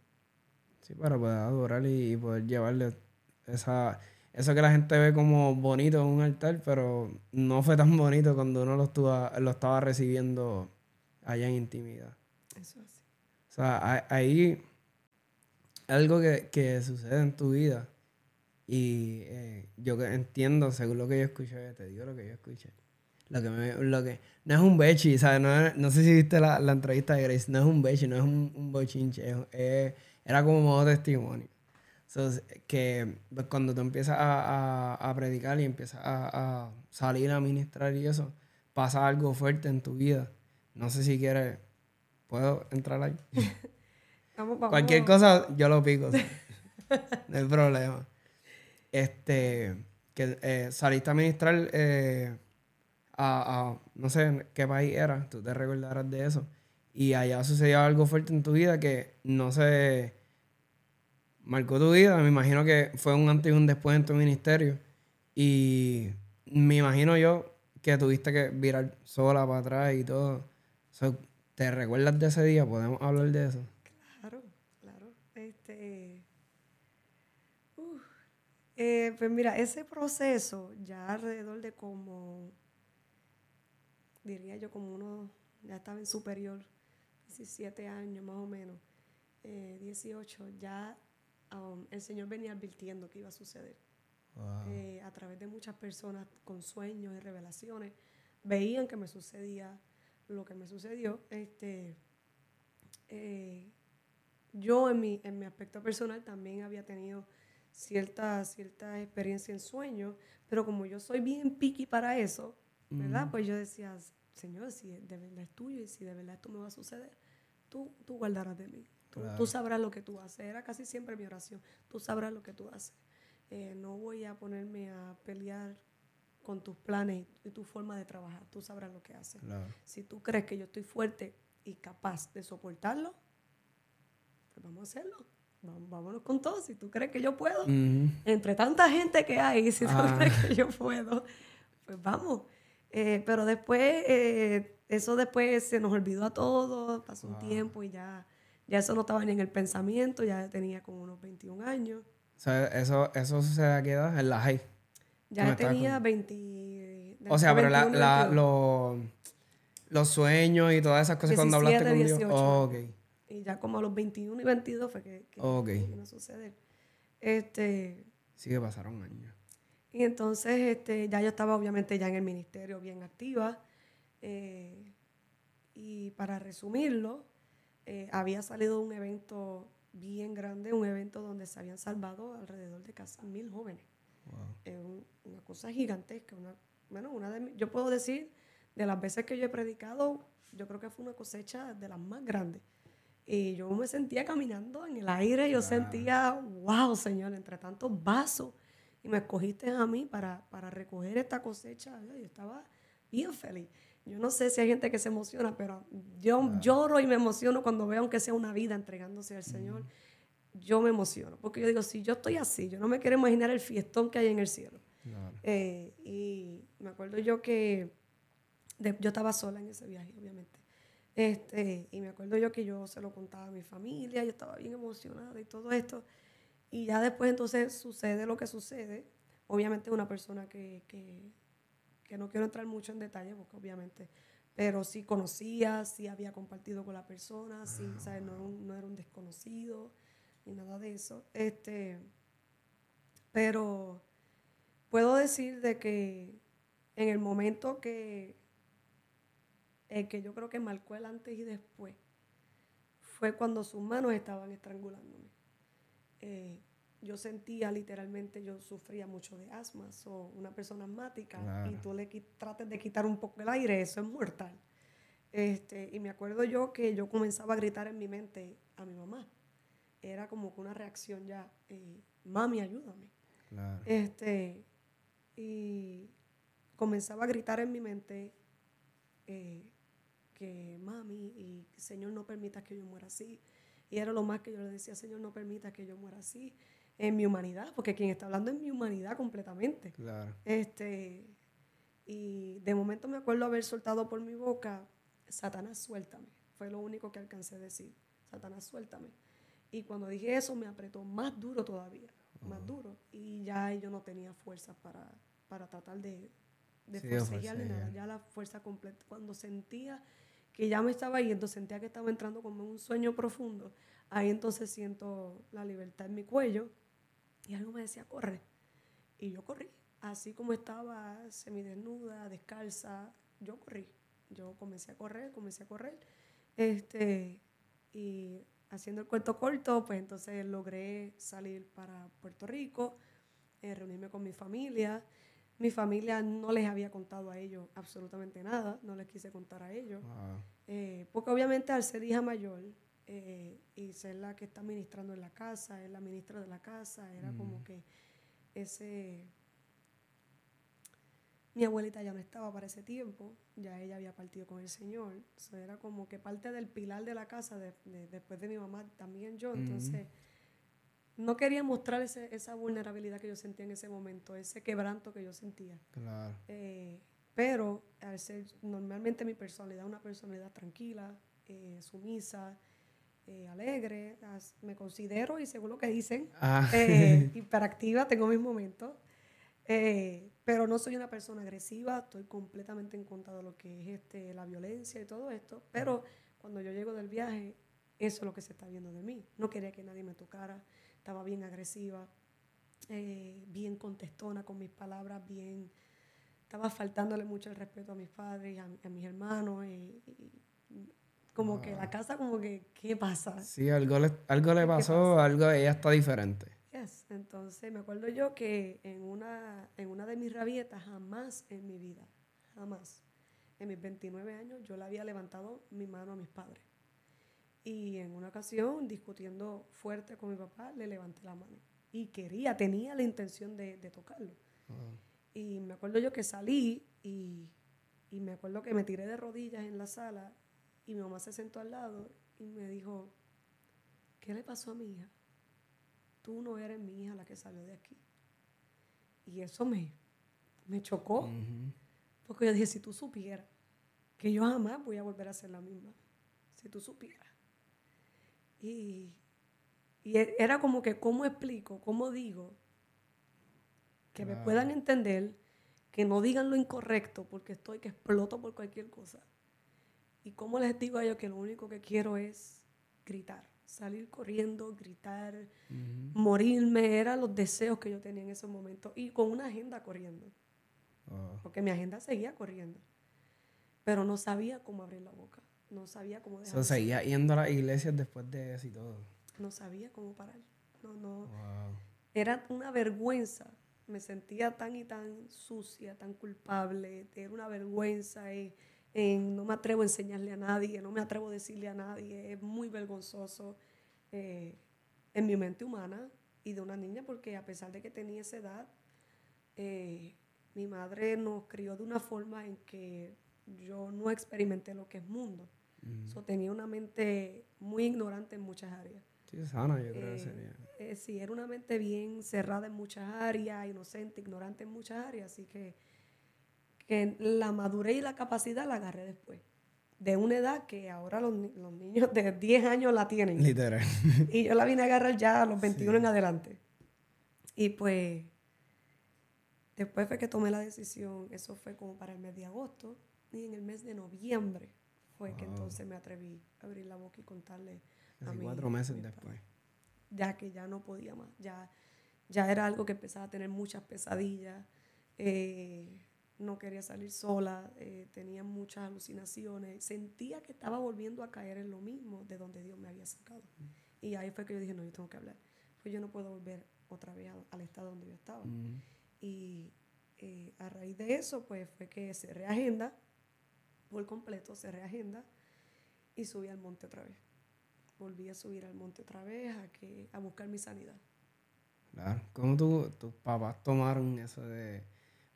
Sí, para poder adorar y, poder llevarle esa, eso que la gente ve como bonito en un altar, pero no fue tan bonito cuando uno lo, estuvo, lo estaba recibiendo allá en intimidad. Eso es así. O sea, ahí algo que, que sucede en tu vida y eh, yo entiendo, según lo que yo escuché, te digo lo que yo escuché. Lo que, me- lo que no es un bechi, ¿sabes? No, no sé si viste la, la entrevista de Grace, no es un bechi, no es un, un bochinche, es- es- era como modo testimonio. So, que pues, cuando tú empiezas a, a- a predicar y empiezas a, a salir a ministrar y eso, pasa algo fuerte en tu vida. No sé si quieres, ¿puedo entrar ahí? [laughs] Vamos, vamos. Cualquier cosa yo lo pico. [laughs] no hay problema. Este, que eh, saliste a ministrar eh, a, no sé en qué país era, tú te recordarás de eso. Y allá sucedió algo fuerte en tu vida que no sé, marcó tu vida. Me imagino que fue un antes y un después en tu ministerio. Y me imagino yo que tuviste que virar sola para atrás y todo. ¿Te recuerdas de ese día? ¿Podemos hablar de eso? Claro, claro. Este, uf. Eh, pues mira, ese proceso ya alrededor de como, diría yo como uno, ya estaba en superior, 17 años más o menos, eh, 18, ya um, el Señor venía advirtiendo que iba a suceder. Eh, a través de muchas personas con sueños y revelaciones, veían que me sucedía lo que me sucedió. Este, eh, yo en mi, en mi aspecto personal también había tenido cierta, cierta experiencia en sueños, pero como yo soy bien piqui para eso, ¿verdad? Pues yo decía, Señor, si de verdad es tuyo y si de verdad esto me va a suceder, tú, tú guardarás de mí. Tú, tú Claro. sabrás lo que tú haces. Era casi siempre mi oración. Tú sabrás lo que tú haces. Eh, no voy a ponerme a pelear con tus planes y, y tu forma de trabajar. Tú sabrás lo que haces. Claro. Si tú crees que yo estoy fuerte y capaz de soportarlo, pues vamos a hacerlo. Vámonos con todo. Si tú crees que yo puedo, entre tanta gente que hay, si tú Ah. crees que yo puedo, pues vamos. Eh, pero después, eh, eso después se nos olvidó a todos, pasó un tiempo y ya, ya eso no estaba ni en el pensamiento, ya tenía como unos 21 años. O sea, eso, eso sucede a qué edad? En la high. Ya tenía 20... O sea, pero la, 21, la- 22. lo- los sueños y todas esas cosas cuando hablaste 17, con Dios. 18. Oh, ok. Y ya como a los 21 y 22 fue que, que, Ok. que vino a suceder. Este, Sí que pasaron años. y entonces este, ya yo estaba obviamente ya en el ministerio bien activa. eh, y para resumirlo, eh, había salido un evento bien grande, un evento donde se habían salvado alrededor de casi mil jóvenes. Wow. Es un- una cosa gigantesca. Una, bueno, una de yo puedo decir, de las veces que yo he predicado, yo creo que fue una cosecha de las más grandes. Y yo me sentía caminando en el aire, yo sentía, wow, Señor, entre tantos vasos. Y me escogiste a mí para, para recoger esta cosecha. Yo estaba bien feliz. Yo no sé si hay gente que se emociona, pero yo lloro y me emociono cuando veo aunque sea una vida entregándose al Señor. Yo me emociono, porque yo digo, si yo estoy así, yo no me quiero imaginar el fiestón que hay en el cielo. Claro. Eh, y me acuerdo yo que de- yo estaba sola en ese viaje, obviamente. Este, y me acuerdo yo que yo se lo contaba a mi familia, yo estaba bien emocionada y todo esto. Y ya después entonces sucede lo que sucede. Obviamente una persona que, que, que no quiero entrar mucho en detalle, porque obviamente, pero sí conocía, sí había compartido con la persona, sí, ¿sabes? No, era un, no era un desconocido ni nada de eso. Este, pero puedo decir de que en el momento que, el que yo creo que marcó el antes y después, fue cuando sus manos estaban estrangulándome. Eh, yo sentía literalmente, yo sufría mucho de asma, soy una persona asmática, y tú le trates de quitar un poco el aire, eso es mortal. Este, y me acuerdo yo que yo comenzaba a gritar en mi mente a mi mamá. Era como que una reacción ya, eh, mami, ayúdame. Claro. Este, y comenzaba a gritar en mi mente eh, que mami y Señor no permita que yo muera así. Y era lo más que yo le decía, Señor no permita que yo muera así en mi humanidad, porque quien está hablando es mi humanidad completamente. Claro. Este, y de momento me acuerdo haber soltado por mi boca, Satanás, suéltame. Fue lo único que alcancé a decir, Satanás, suéltame. Y cuando dije eso me apretó más duro todavía, más duro. Y ya yo no tenía fuerzas para, para tratar de, de Sí, forcejear nada. Ya la fuerza completa. Cuando sentía que ya me estaba yendo, sentía que estaba entrando como en un sueño profundo, ahí entonces siento la libertad en mi cuello y algo me decía, corre. Y yo corrí. Así como estaba semidesnuda, descalza, yo corrí. Yo comencé a correr, comencé a correr. Este, y haciendo el cuento corto, pues entonces logré salir para Puerto Rico, eh, reunirme con mi familia. Mi familia no les había contado a ellos absolutamente nada, no les quise contar a ellos. Wow. Eh, porque obviamente al ser hija mayor eh, y ser la que está ministrando en la casa, es la ministra de la casa, era como que ese... Mi abuelita ya no estaba para ese tiempo, ya ella había partido con el Señor, so, era como que parte del pilar de la casa, de- de- después de mi mamá también yo, entonces no quería mostrar ese- esa vulnerabilidad que yo sentía en ese momento, ese quebranto que yo sentía. Claro. Eh, pero al ser normalmente mi personalidad una personalidad tranquila, eh, sumisa, eh, alegre, as- me considero y según lo que dicen, Ah. [laughs] hiperactiva, tengo mis momentos, pero no soy una persona agresiva, estoy completamente en contra de lo que es este, la violencia y todo esto, pero cuando yo llego del viaje, eso es lo que se está viendo de mí. No quería que nadie me tocara, estaba bien agresiva, eh, bien contestona con mis palabras, bien estaba faltándole mucho el respeto a mis padres a, a mis hermanos y, y como que la casa como que qué pasa Sí, algo le, algo le ¿Qué pasó, algo, ella está diferente. Yes. entonces me acuerdo yo que en una en una de mis rabietas jamás en mi vida jamás en mis 29 años yo le había levantado mi mano a mis padres y en una ocasión discutiendo fuerte con mi papá le levanté la mano y quería tenía la intención de, de tocarlo Y me acuerdo yo que salí y, y me acuerdo que me tiré de rodillas en la sala y mi mamá se sentó al lado y me dijo, ¿qué le pasó a mi hija? Tú no eres mi hija la que salió de aquí. Y eso me, me chocó, porque yo dije, si tú supieras que yo jamás voy a volver a ser la misma, si tú supieras. Y, y e- era como que, ¿cómo explico? ¿Cómo digo? Que me puedan entender, que no digan lo incorrecto, porque estoy que exploto por cualquier cosa. Y cómo les digo a ellos que lo único que quiero es gritar, salir corriendo, gritar, morirme, eran los deseos que yo tenía en esos momentos y con una agenda corriendo, Oh. porque mi agenda seguía corriendo, pero no sabía cómo abrir la boca, no sabía cómo dejar, So, seguía yendo a las iglesias después de eso y todo. no sabía cómo parar, no, no, Wow. era una vergüenza. Me sentía tan y tan sucia, tan culpable. Era una vergüenza. En, en no me atrevo a enseñarle a nadie, no me atrevo a decirle a nadie. Es muy vergonzoso eh, en mi mente humana y de una niña, porque a pesar de que tenía esa edad, eh, mi madre nos crió de una forma en que yo no experimenté lo que es mundo. So, tenía una mente muy ignorante en muchas áreas. Sí, sana, yo creo que Eh, sería. eh, sí, era una mente bien cerrada en muchas áreas, inocente, ignorante en muchas áreas, así que, que la madurez y la capacidad la agarré después, de una edad que ahora los, los niños de 10 años la tienen. Literal. [laughs] Y yo la vine a agarrar ya a los 21 en adelante. Y pues, después fue que tomé la decisión, eso fue como para el mes de agosto, y en el mes de noviembre fue que Wow. entonces me atreví a abrir la boca y contarle a Casi mi- cuatro a meses mi después. Ya que ya no podía más, ya, ya era algo que empezaba a tener muchas pesadillas, eh, no quería salir sola, eh, tenía muchas alucinaciones, sentía que estaba volviendo a caer en lo mismo de donde Dios me había sacado. Y ahí fue que yo dije, no, yo tengo que hablar, pues yo no puedo volver otra vez al, estado donde yo estaba. Ujú. Y eh, a raíz de eso, pues fue que cerré agenda por completo, cerré agenda y subí al monte otra vez. Volví a subir al monte otra vez a, que, a buscar mi sanidad. Claro. ¿Cómo tú, tus papás tomaron eso de...?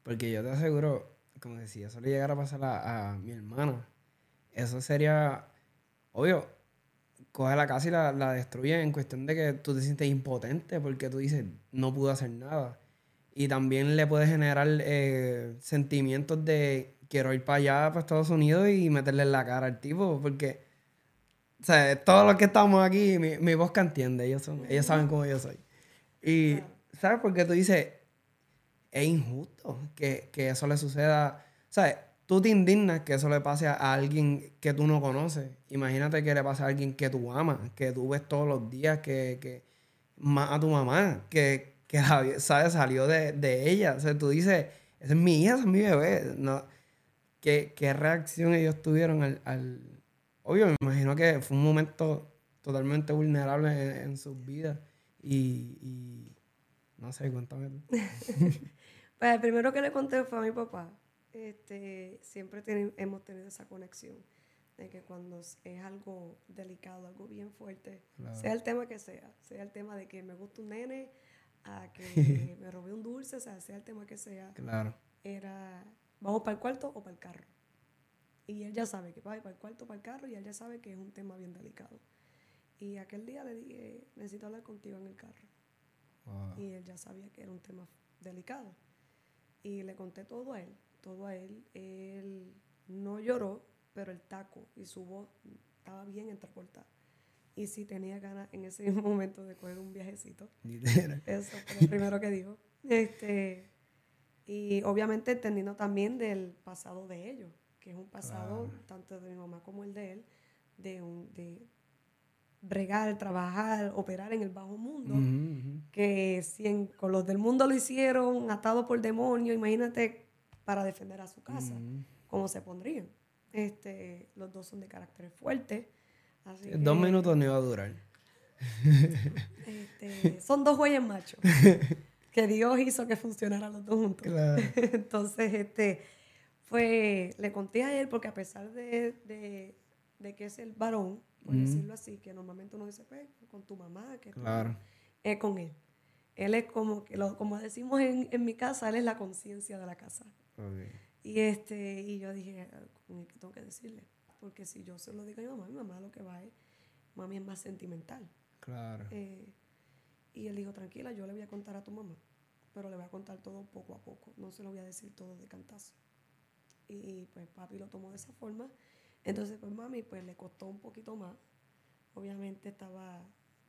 Porque yo te aseguro, como que si eso le llegara a pasar a, a mi hermana, eso sería... Obvio, coge la casa y la, la destruye en cuestión de que tú te sientes impotente porque tú dices, no pude hacer nada. Y también le puede generar eh, sentimientos de quiero ir para allá, para Estados Unidos y meterle en la cara al tipo, porque, o sea, todos los que estamos aquí, mi, mi voz que entiende, ellos, son, ellos saben cómo yo soy. Y, ¿sabes? Porque tú dices, es injusto que, que eso le suceda, ¿sabes? Tú te indignas que eso le pase a, alguien que tú no conoces. Imagínate que le pase a alguien que tú amas, que tú ves todos los días, que, que ma- a tu mamá, que, que ¿sabes? salió de, de ella. O sea, tú dices, esa es mi hija, esa es mi bebé. No, ¿qué, qué reacción ellos tuvieron al, al- Obvio, me imagino que fue un momento totalmente vulnerable en, en sus vidas. Y, y no sé, cuéntame. [laughs] Pues el primero que le conté fue a mi papá. Este, siempre hemos tenido esa conexión de que cuando es es algo delicado, algo bien fuerte, Claro. sea el tema que sea, sea el tema de que me gusta un nene, a que [laughs] me robé un dulce, o sea, sea el tema que sea, Claro. era vamos para el cuarto o para el carro. Y él ya sabe que va para el cuarto o para el carro y él ya sabe que es un tema bien delicado. Y aquel día le dije, necesito hablar contigo en el carro. Wow. Y él ya sabía que era un tema delicado. Y le conté todo a él, todo a él. Él no lloró, pero el taco y su voz estaba bien entrecortada. Y sí tenía ganas en ese mismo [laughs] momento de coger un viajecito. Eso fue lo primero que dijo. Este, y obviamente entendiendo también del pasado de ellos, que es un pasado Claro. tanto de mi mamá como el de él, de, un, de bregar, trabajar, operar en el bajo mundo, que si en- con los del mundo lo hicieron atado por demonio, imagínate para defender a su casa, cómo se pondrían. Este, los dos son de carácter fuerte. Así Dos minutos no iba a durar. [laughs] este, son dos güeyes machos [laughs] que Dios hizo que funcionaran los dos juntos. Claro. [laughs] Entonces, este, fue, le conté a él porque a pesar de, de- de que es el varón, por Ujú. decirlo así, que normalmente uno dice, pues, con tu mamá, que tú- Claro. es con él. Él es como, que lo, como decimos en, en mi casa, él es la conciencia de la casa. Ok. Y, este, y yo dije, "Ah, ¿qué tengo que decirle? Porque si yo se lo digo a mi mamá, mi mamá lo que va es, mami es más sentimental. Claro. Eh, y él dijo, tranquila, yo le voy a contar a tu mamá, pero le voy a contar todo poco a poco, no se lo voy a decir todo de cantazo. Y pues papi lo tomó de esa forma. Entonces, pues mami, pues le costó un poquito más. Obviamente estaba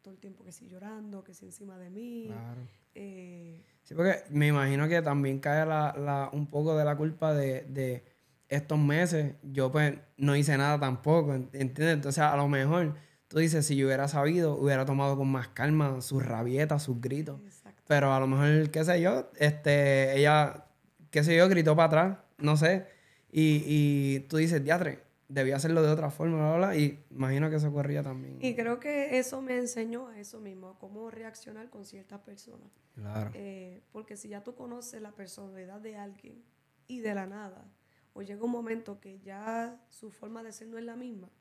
todo el tiempo que sí llorando, que sí encima de mí. Claro. Eh, Sí, porque me imagino que también cae la, la- un poco de la culpa de, de estos meses. Yo pues no hice nada tampoco, ¿ent- ¿entiendes? Entonces a lo mejor tú dices, si yo hubiera sabido, hubiera tomado con más calma sus rabietas, sus gritos. exacto. Pero a lo mejor, qué sé yo, este, ella, qué sé yo, gritó para atrás, no sé. Y, y tú dices, diatre, debía hacerlo de otra forma, bla, bla, bla", y imagino que eso ocurría también. Y creo que eso me enseñó a eso mismo, a cómo reaccionar con ciertas personas. Claro. Eh, porque si ya tú conoces la personalidad de alguien y de la nada, o llega un momento que ya su forma de ser no es la misma,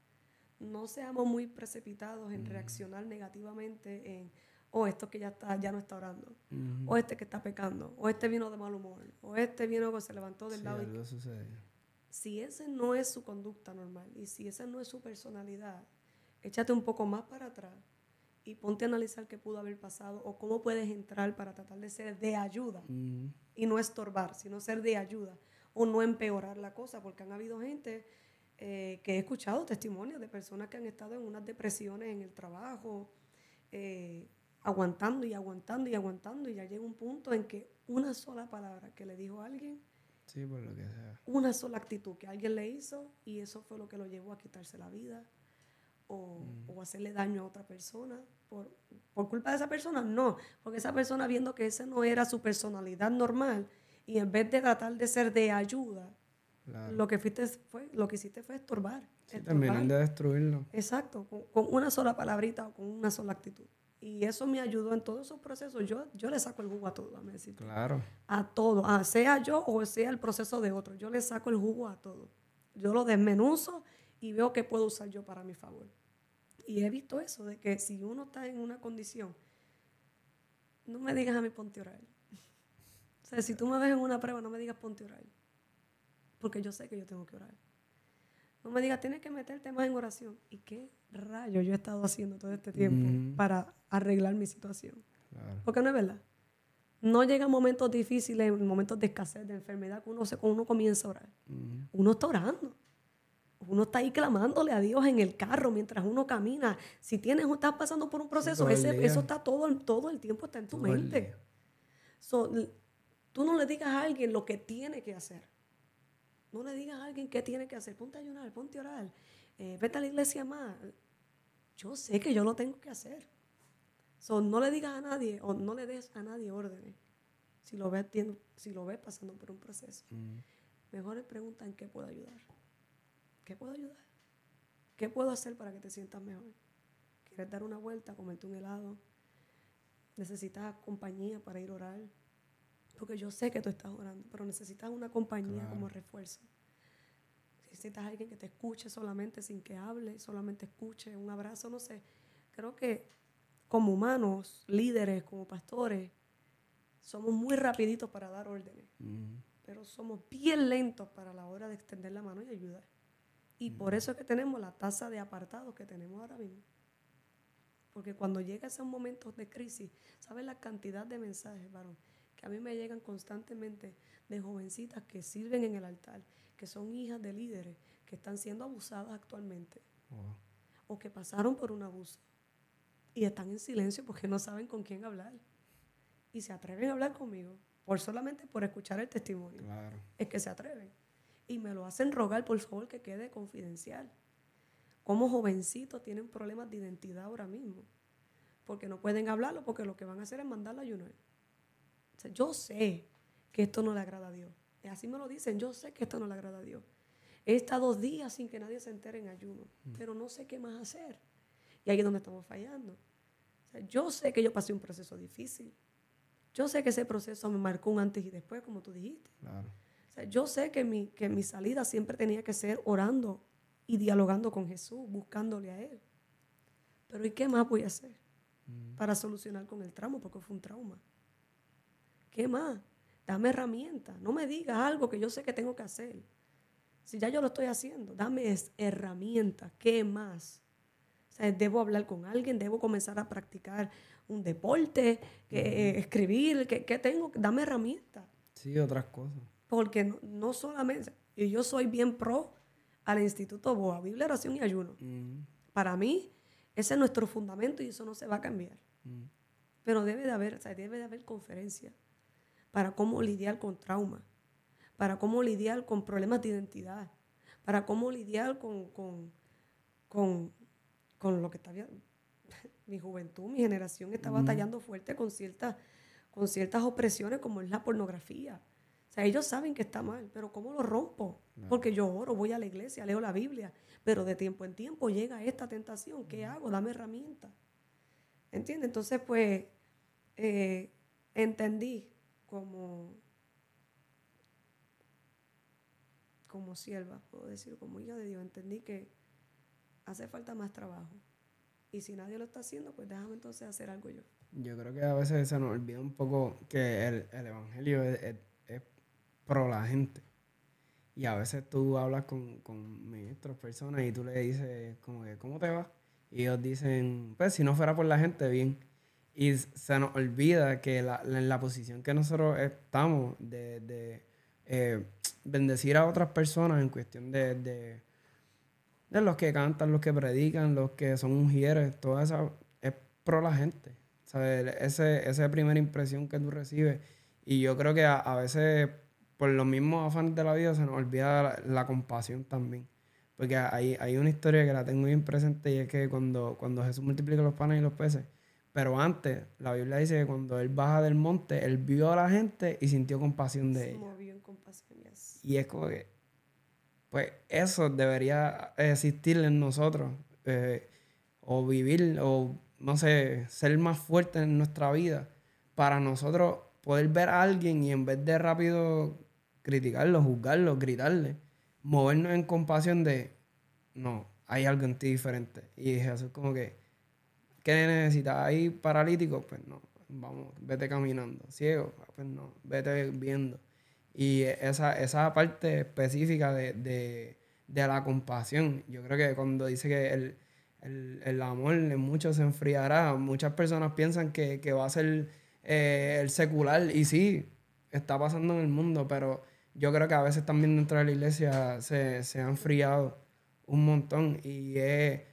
no seamos muy precipitados en reaccionar negativamente en, o esto que ya está, ya no está orando, Ujú. o este que está pecando, o este vino de mal humor, o este vino que se levantó del Sí, lado. y- sucede. Si ese no es su conducta normal y si esa no es su personalidad, échate un poco más para atrás y ponte a analizar qué pudo haber pasado o cómo puedes entrar para tratar de ser de ayuda Ujú. y no estorbar, sino ser de ayuda o no empeorar la cosa, porque han habido gente eh, que he escuchado testimonios de personas que han estado en unas depresiones en el trabajo, eh, aguantando y aguantando y aguantando y ya llega un punto en que una sola palabra que le dijo a alguien, Sí, por lo que sea. una sola actitud que alguien le hizo y eso fue lo que lo llevó a quitarse la vida o, o hacerle daño a otra persona. Por, por culpa de esa persona, no, porque esa persona viendo que esa no era su personalidad normal y en vez de tratar de ser de ayuda, Claro. lo que fuiste fue, lo que hiciste fue estorbar. Sí, terminan de destruirlo. Exacto, con, con una sola palabrita o con una sola actitud. Y eso me ayudó en todos esos procesos. Yo, yo le saco el jugo a todo, déjame decirte. Claro. A todo, ah, sea yo o sea el proceso de otro. Yo le saco el jugo a todo. yo lo desmenuzo y veo qué puedo usar yo para mi favor. Y he visto eso, de que si uno está en una condición, no me digas a mí ponte a orar. [laughs] O sea, si tú me ves en una prueba, no me digas ponte a orar. Porque yo sé que yo tengo que orar. No me digas, tienes que meterte más en oración. ¿Y qué rayo yo he estado haciendo todo este tiempo para arreglar mi situación? Claro. Porque no es verdad. No llegan momentos difíciles, momentos de escasez, de enfermedad, que uno, se, uno comienza a orar. Uno está orando. Uno está ahí clamándole a Dios en el carro mientras uno camina. Si tienes, estás pasando por un proceso, ese- eso está todo, el- todo el tiempo está en tu Todo mente. So, tú no le digas a alguien lo que tiene que hacer. No le digas a alguien qué tiene que hacer. Ponte a ayunar, ponte a orar. eh, vete a la iglesia más. Yo sé que yo lo tengo que hacer. So, no le digas a nadie o no le des a nadie órdenes si lo ves, si lo ves pasando por un proceso. Ujú. Mejor le pregunta en qué puedo ayudar. ¿Qué puedo ayudar? ¿Qué puedo hacer para que te sientas mejor? ¿Quieres dar una vuelta, comerte un helado? ¿Necesitas compañía para ir a orar? Porque yo sé que tú estás orando, pero necesitas una compañía Claro. como refuerzo. Necesitas alguien que te escuche solamente sin que hable, solamente escuche, un abrazo, no sé. Creo que como humanos, líderes, como pastores, somos muy rapiditos para dar órdenes pero somos bien lentos para la hora de extender la mano y ayudar. Y por eso es que tenemos la tasa de apartados que tenemos ahora mismo. Porque cuando llega esos momentos de crisis, ¿sabes la cantidad de mensajes, varón? Que a mí me llegan constantemente de jovencitas que sirven en el altar, que son hijas de líderes, que están siendo abusadas actualmente Wow. o que pasaron por un abuso y están en silencio porque no saben con quién hablar. Y se atreven a hablar conmigo, por solamente por escuchar el testimonio Claro. es que se atreven. Y me lo hacen rogar, por favor, que quede confidencial. Como jovencitos tienen problemas de identidad ahora mismo. Porque no pueden hablarlo, porque lo que van a hacer es mandarlo a ayunar. Sea, yo sé que esto no le agrada a Dios. Y así me lo dicen, yo sé que esto no le agrada a Dios. He estado días sin que nadie se entere en ayuno, pero no sé qué más hacer. Y ahí es donde estamos fallando. O sea, yo sé que yo pasé un proceso difícil. Yo sé que ese proceso me marcó un antes y después, como tú dijiste. Claro. O sea, yo sé que mi, que mi salida siempre tenía que ser orando y dialogando con Jesús, buscándole a Él. Pero ¿y qué más voy a hacer para solucionar con el trauma? Porque fue un trauma. ¿Qué más? Dame herramientas. No me digas algo que yo sé que tengo que hacer. Si ya yo lo estoy haciendo, dame herramientas. ¿Qué más? O sea, debo hablar con alguien, debo comenzar a practicar un deporte, que, eh, escribir, ¿qué, qué tengo? Dame herramientas. Sí, otras cosas. Porque no, no solamente, y yo soy bien pro al Instituto BOA, Biblia, oración y ayuno. Para mí, ese es nuestro fundamento y eso no se va a cambiar. Pero debe de haber, o sea, debe de haber conferencias para cómo lidiar con trauma, para cómo lidiar con problemas de identidad, para cómo lidiar con, con, con, con lo que está. [laughs] Mi juventud, mi generación está batallando fuerte con ciertas, con ciertas opresiones como es la pornografía. O sea, ellos saben que está mal, pero ¿cómo lo rompo? Porque yo oro, voy a la iglesia, leo la Biblia, pero de tiempo en tiempo llega esta tentación. ¿Qué hago? Dame herramientas. ¿Entiendes? Entonces, pues, eh, entendí como, como sierva, puedo decir, como hija de Dios, entendí que hace falta más trabajo. Y si nadie lo está haciendo, pues déjame entonces hacer algo yo. Yo creo que a veces se nos olvida un poco que el, el evangelio es, es- es pro la gente. Y a veces tú hablas con, con ministros, personas, y tú le dices, como que, ¿cómo te va? Y ellos dicen, pues si no fuera por la gente, bien. Y se nos olvida que la, en la posición que nosotros estamos de, de, eh, bendecir a otras personas en cuestión de, de, de los que cantan, los que predican, los que son ungieres, toda esa es pro la gente. ¿Sabes? Ese, esa primera impresión que tú recibes. Y yo creo que a, a veces, por los mismos afanes de la vida, se nos olvida la, la compasión también. Porque hay, hay una historia que la tengo bien presente y es que cuando, cuando Jesús multiplica los panes y los peces, pero antes, la Biblia dice que cuando él baja del monte, él vio a la gente y sintió compasión de Se ella. movió en compasión. yes. Y es como que, pues eso debería existir en nosotros. eh, o vivir, o no sé, ser más fuerte en nuestra vida. Para nosotros poder ver a alguien y en vez de rápido criticarlo, juzgarlo, gritarle, movernos en compasión de, no, hay algo en ti diferente. Y Jesús como que, ¿qué necesitas? ¿Hay paralítico? Pues no, vamos, vete caminando. ¿Ciego? Pues no, vete viendo. Y esa, esa parte específica de, de, de la compasión, yo creo que cuando dice que el, el, el amor en muchos se enfriará, muchas personas piensan que, que va a ser eh, el secular, y sí, está pasando en el mundo, pero yo creo que a veces también dentro de la iglesia se, se ha enfriado un montón y es...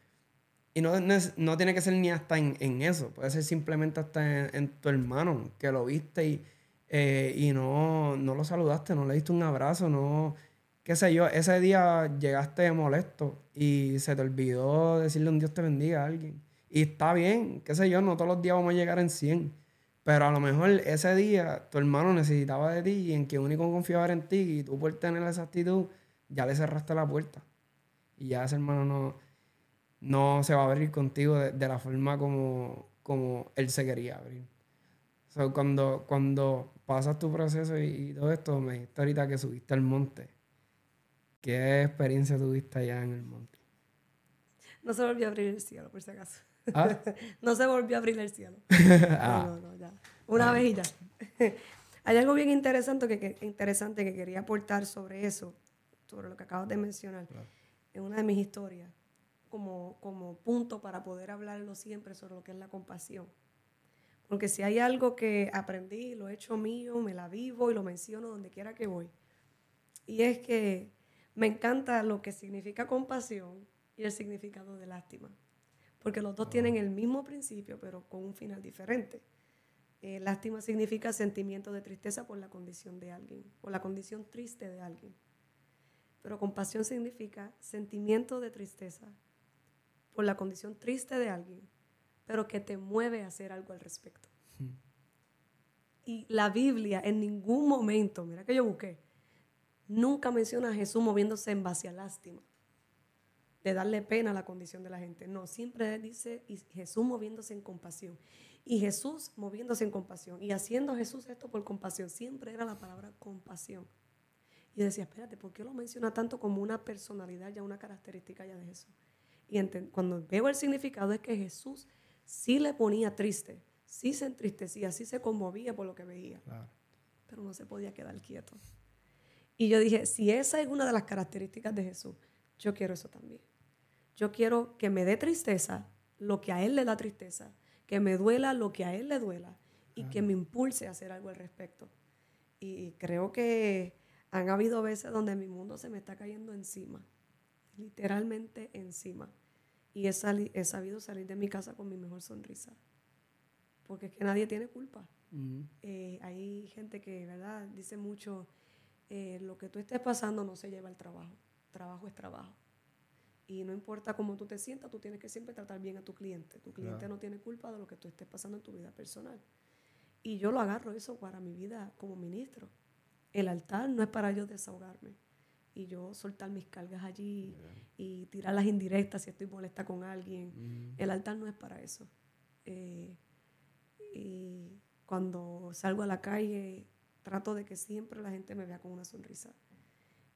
Y no, no, tiene que ser ni hasta en, en eso, puede ser simplemente hasta en, en tu hermano, que lo viste y, eh, y no, no lo saludaste, no le diste un abrazo, no, qué sé yo, ese día llegaste molesto y se te olvidó decirle un Dios te bendiga a alguien. Y está bien, qué sé yo, no todos los días vamos a llegar en 100, pero a lo mejor ese día tu hermano necesitaba de ti y en quien único confiaba era en ti y tú por tener esa actitud ya le cerraste la puerta. Y ya ese hermano no, no se va a abrir contigo de, de la forma como, como él se quería abrir. So, cuando, cuando pasas tu proceso y, y todo esto, me dijiste ahorita que subiste al monte. ¿Qué experiencia tuviste allá en el monte? No se volvió a abrir el cielo, por si acaso. Ah, [laughs] No se volvió a abrir el cielo. [laughs] Ah. No, no, ya. Una vez y ya. [laughs] Hay algo bien interesante que, que- interesante que quería aportar sobre eso, sobre lo que acabas de mencionar, en una de mis historias, como, como punto para poder hablarlo siempre sobre lo que es la compasión. Porque si hay algo que aprendí, lo he hecho mío, me la vivo y lo menciono donde quiera que voy. Y es que me encanta lo que significa compasión y el significado de lástima. Porque los dos tienen el mismo principio, pero con un final diferente. Eh, lástima significa sentimiento de tristeza por la condición de alguien, por la condición triste de alguien. Pero compasión significa sentimiento de tristeza por la condición triste de alguien, pero que te mueve a hacer algo al respecto. Y la Biblia en ningún momento, mira que yo busqué, nunca menciona a Jesús moviéndose en base a lástima, de darle pena a la condición de la gente. No, siempre dice y Jesús moviéndose en compasión. Y Jesús moviéndose en compasión. Y haciendo Jesús esto por compasión. Siempre era la palabra compasión. Y decía, espérate, ¿por qué lo menciona tanto como una personalidad ya, una característica ya de Jesús? Y cuando veo el significado es que Jesús sí le ponía triste, sí se entristecía, sí se conmovía por lo que veía claro. pero no se podía quedar quieto. Y yo dije, si esa es una de las características de Jesús, yo quiero eso también. Yo quiero que me dé tristeza lo que a Él le da tristeza, que me duela lo que a Él le duela y que me impulse a hacer algo al respecto. Y creo que han habido veces donde mi mundo se me está cayendo encima, literalmente encima. Y he, sali- he sabido salir de mi casa con mi mejor sonrisa, porque es que nadie tiene culpa. Eh, hay gente que, ¿verdad? Dice mucho, eh, lo que tú estés pasando no se lleva al trabajo. Trabajo es trabajo. Y no importa cómo tú te sientas, tú tienes que siempre tratar bien a tu cliente. Tu cliente Claro. no tiene culpa de lo que tú estés pasando en tu vida personal. Y yo lo agarro eso para mi vida como ministro. El altar no es para yo desahogarme y yo soltar mis cargas allí y tirar las indirectas si estoy molesta con alguien. mm, El altar no es para eso. Eh, y cuando salgo a la calle, trato de que siempre la gente me vea con una sonrisa.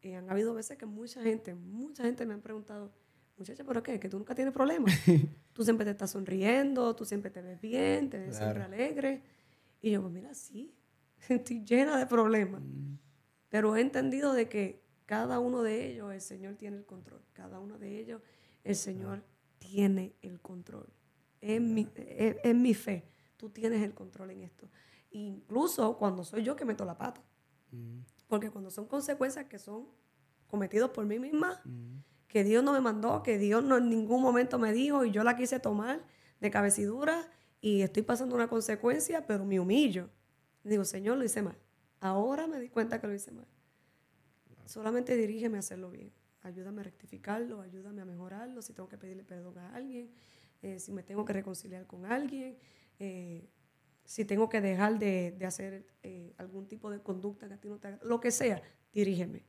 Eh, han habido veces que mucha gente, mucha gente me han preguntado, muchacha, ¿pero qué? ¿Que tú nunca tienes problemas? [laughs] tú siempre te estás sonriendo, tú siempre te ves bien, te ves siempre alegre. Y yo, pues mira, sí, [laughs] estoy llena de problemas. mm, Pero he entendido de que cada uno de ellos el Señor tiene el control. Cada uno de ellos el Señor tiene el control. Es mi, es, es mi fe. Tú tienes el control en esto. Incluso cuando soy yo que meto la pata. mm, Porque cuando son consecuencias que son cometidas por mí misma, mm, que Dios no me mandó, que Dios no en ningún momento me dijo y yo la quise tomar de cabecidura y estoy pasando una consecuencia, pero me humillo. Digo, Señor, lo hice mal. Ahora me di cuenta que lo hice mal. Solamente dirígeme a hacerlo bien. Ayúdame a rectificarlo, ayúdame a mejorarlo, si tengo que pedirle perdón a alguien, eh, si me tengo que reconciliar con alguien, eh, si tengo que dejar de, de hacer eh, algún tipo de conducta que a ti no te haga, lo que sea, dirígeme.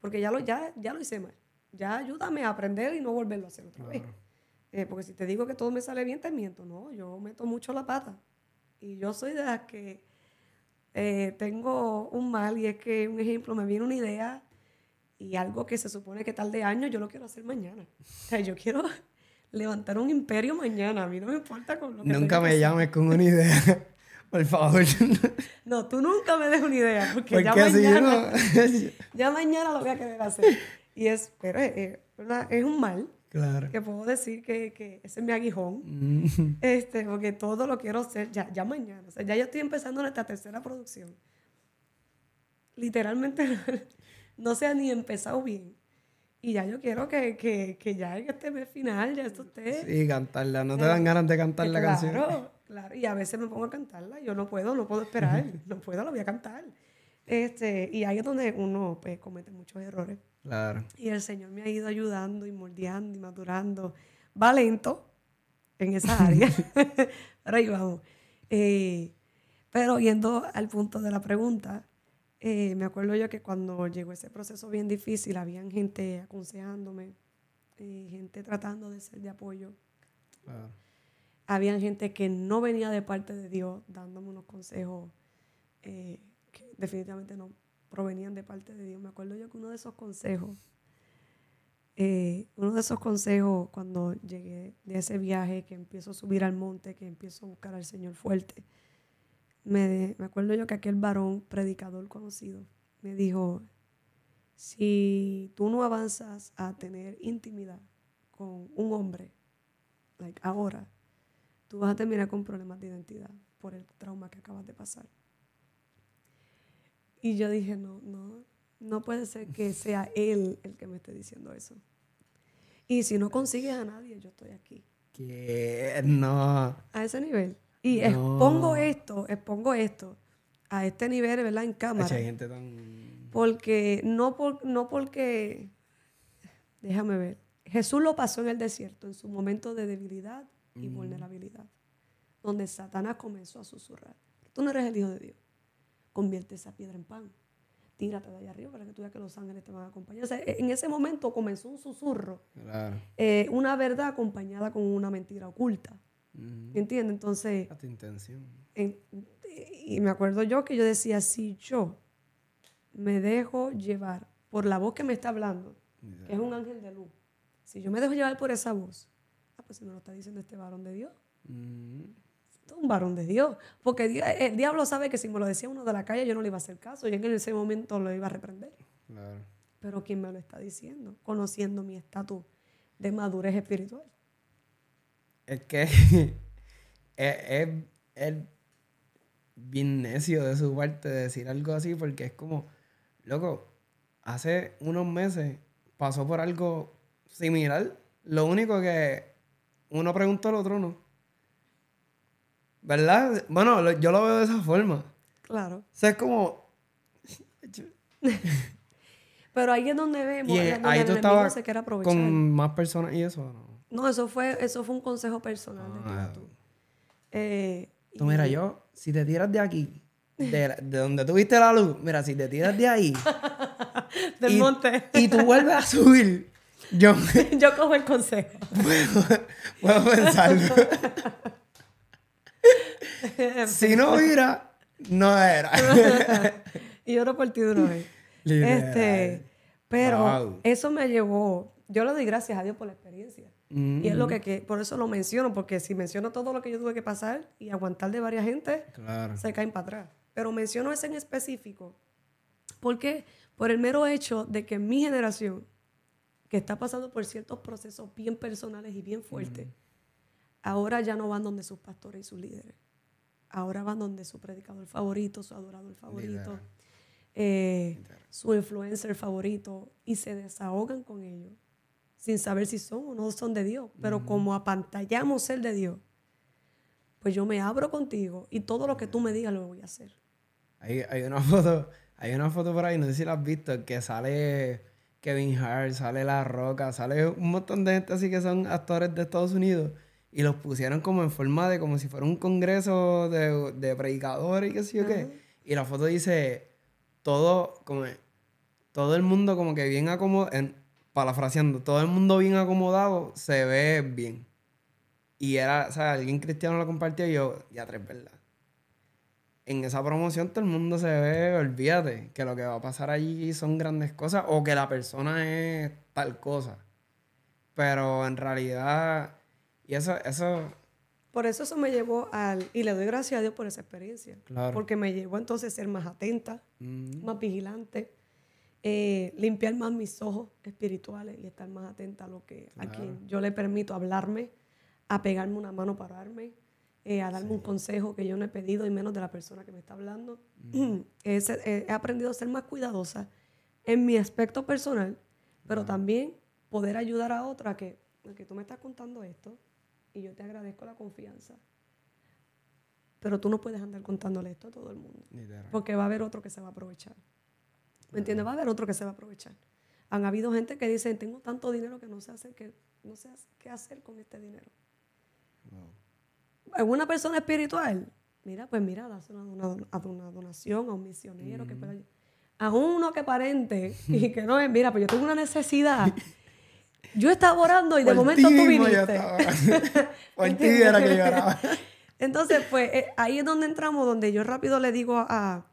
Porque ya lo, ya, ya lo hice mal. Ya ayúdame a aprender y no volverlo a hacer otra vez. claro. Porque si te digo que todo me sale bien, te miento. No, yo meto mucho la pata. Y yo soy de las que eh, tengo un mal y es que, un ejemplo, me viene una idea Y algo que se supone que tarde años, yo lo quiero hacer mañana. O sea, yo quiero [laughs] levantar un imperio mañana. A mí no me importa con lo que Nunca me llames con una idea. [laughs] Por favor. [laughs] No, tú nunca me des una idea, porque ya Porque mañana, no. ya mañana lo voy a querer hacer. Y es, pero es un mal claro. que puedo decir que, que ese es mi aguijón. Mm. Este, porque todo lo quiero hacer ya, ya mañana. O sea, ya yo estoy empezando nuestra tercera producción. Literalmente no se ha ni empezado bien. Y ya yo quiero que, que, que ya en este mes final ya esto esté. Sí, cantarla. ¿No te dan ganas de cantar la claro, canción? Claro, y a veces me pongo a cantarla. Yo no puedo, no puedo esperar. [laughs] no puedo, la voy a cantar. Este, y ahí es donde uno pues, comete muchos errores. Claro. Y el Señor me ha ido ayudando y moldeando y madurando. Va lento en esa área, [laughs] [laughs] pero ahí vamos. Eh, pero yendo al punto de la pregunta, eh, me acuerdo yo que cuando llegó ese proceso bien difícil, habían gente aconsejándome, eh, gente tratando de ser de apoyo. claro. Habían gente que no venía de parte de Dios dándome unos consejos eh, que definitivamente no provenían de parte de Dios. Me acuerdo yo que uno de esos consejos, eh, uno de esos consejos cuando llegué de ese viaje, que empiezo a subir al monte, que empiezo a buscar al Señor fuerte, me, me acuerdo yo que aquel varón predicador conocido me dijo, si tú no avanzas a tener intimidad con un hombre, like ahora, tú vas a terminar con problemas de identidad por el trauma que acabas de pasar. Y yo dije, no, no, no puede ser que sea él el que me esté diciendo eso. Y si no consigues a nadie, yo estoy aquí. Que no. A ese nivel. Y No. expongo esto, expongo esto a este nivel, ¿verdad? En cámara. Hay gente tan. Porque no, por, no porque, déjame ver, Jesús lo pasó en el desierto, en su momento de debilidad y vulnerabilidad, donde Satanás comenzó a susurrar. Tú no eres el Hijo de Dios. Convierte esa piedra en pan. Tírate de allá arriba para que tú veas que los ángeles te van a acompañar. O sea, en ese momento comenzó un susurro, Claro. eh, una verdad acompañada con una mentira oculta. ¿Entiendes? Entonces, A tu intención. en- y me acuerdo yo que yo decía, si yo me dejo llevar por la voz que me está hablando, que es un ángel de luz, si yo me dejo llevar por esa voz, ah, pues si me lo está diciendo este varón de Dios, Mm. esto es un varón de Dios, porque di- el diablo sabe que si me lo decía uno de la calle yo no le iba a hacer caso, y en ese momento lo iba a reprender, Claro. pero ¿quién me lo está diciendo? Conociendo mi estatus de madurez espiritual. Es que [laughs] es, es, es bien necio de su parte decir algo así porque es como, loco, hace unos meses pasó por algo similar. Lo único que uno preguntó al otro no. ¿Verdad? Bueno, lo- yo lo veo de esa forma. Claro. O sea, es como... [laughs] Pero ahí es donde vemos Y donde eh, el ahí tú estabas se aprovechar. con más personas y eso, ¿o ¿no? No, eso fue, eso fue un consejo personal de Ah. tú. Eh, Tú, y- mira, yo, si te tiras de aquí, de, la- de donde tuviste la luz, mira, si te tiras de ahí [laughs] Del y, monte. y tú vuelves a subir, yo [laughs] Yo cojo el consejo. puedo, puedo pensarlo. si no hubiera, no era. [laughs] y oro por ti de una vez. Este, pero Wow. eso me llevó, yo le doy gracias a Dios por la experiencia. Y es lo que, que- por eso lo menciono, porque si menciono todo lo que yo tuve que pasar y aguantar de varias gente, Claro. se caen para atrás. Pero menciono ese en específico. ¿Por qué? Por el mero hecho de que mi generación, que está pasando por ciertos procesos bien personales y bien fuertes, ahora ya no van donde sus pastores y sus líderes. Ahora van donde su predicador favorito, su adorador favorito, eh, su influencer favorito, y se desahogan con ellos, sin saber si son o no son de Dios. Pero como apantallamos ser de Dios, pues yo me abro contigo y todo lo que tú me digas lo voy a hacer. Hay, hay una [laughs] foto, hay una foto por ahí, no sé si la has visto, que sale Kevin Hart, sale La Roca, sale un montón de gente así que son actores de Estados Unidos y los pusieron como en forma de como si fuera un congreso de, de predicadores y qué sé yo qué. Y la foto dice todo como todo el mundo como que bien acomodado, parafraseando, todo el mundo bien acomodado se ve bien. Y era, o sea, alguien cristiano lo compartió y yo, ya tres, ¿verdad? en esa promoción todo el mundo se ve, olvídate, que lo que va a pasar allí son grandes cosas o que la persona es tal cosa. Pero en realidad, y eso, eso, Por eso eso me llevó al... Y le doy gracias a Dios por esa experiencia. Claro. Porque me llevó entonces a ser más atenta, mm, más vigilante, eh, limpiar más mis ojos espirituales y estar más atenta a lo que a quien yo le permito hablarme, a pegarme una mano para darme, eh, a darme un consejo que yo no he pedido y menos de la persona que me está hablando. [clears throat] He se- he, he aprendido a ser más cuidadosa en mi aspecto personal, pero también poder ayudar a otra que, que tú me estás contando esto y yo te agradezco la confianza. Pero tú no puedes andar contándole esto a todo el mundo. Porque va a haber otro que se va a aprovechar. ¿Me entiendes? Va a haber otro que se va a aprovechar. Han habido gente que dice, tengo tanto dinero que no sé hacer que, no sé qué hacer con este dinero. En una persona espiritual, mira, pues mira, das una, donación a un misionero que pueda a uno que parente y que no es, mira, pues yo tengo una necesidad. [laughs] Yo estaba orando y de momento tú viniste. [laughs] [laughs] era que lloraba. Entonces, pues eh, ahí es donde entramos, donde yo rápido le digo a,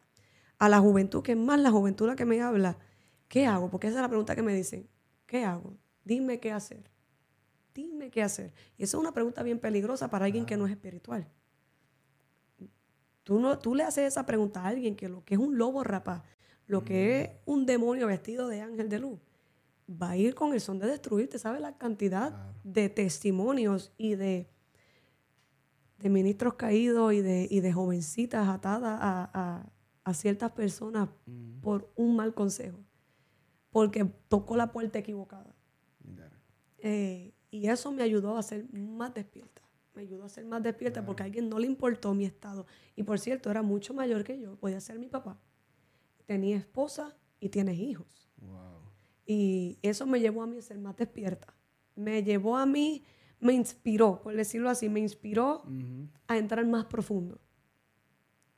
a la juventud, que es más la juventud la que me habla, ¿qué hago? Porque esa es la pregunta que me dicen, ¿qué hago? Dime qué hacer. Dime qué hacer. Y esa es una pregunta bien peligrosa para alguien que no es espiritual. Tú, no, tú le haces esa pregunta a alguien que lo que es un lobo rapaz, lo que es un demonio vestido de ángel de luz, va a ir con el son de destruirte. ¿Sabes la cantidad de testimonios y de, de ministros caídos y de, y de jovencitas atadas a, a- ciertas personas por un mal consejo? Porque tocó la puerta equivocada. Eh, y eso me ayudó a ser más despierta. Me ayudó a ser más despierta porque a alguien no le importó mi estado. Y por cierto, era mucho mayor que yo. Podía ser mi papá. Tenía esposa y tienes hijos. Wow. Y eso me llevó a mí a ser más despierta. Me llevó a mí, me inspiró, por decirlo así, me inspiró a entrar más profundo.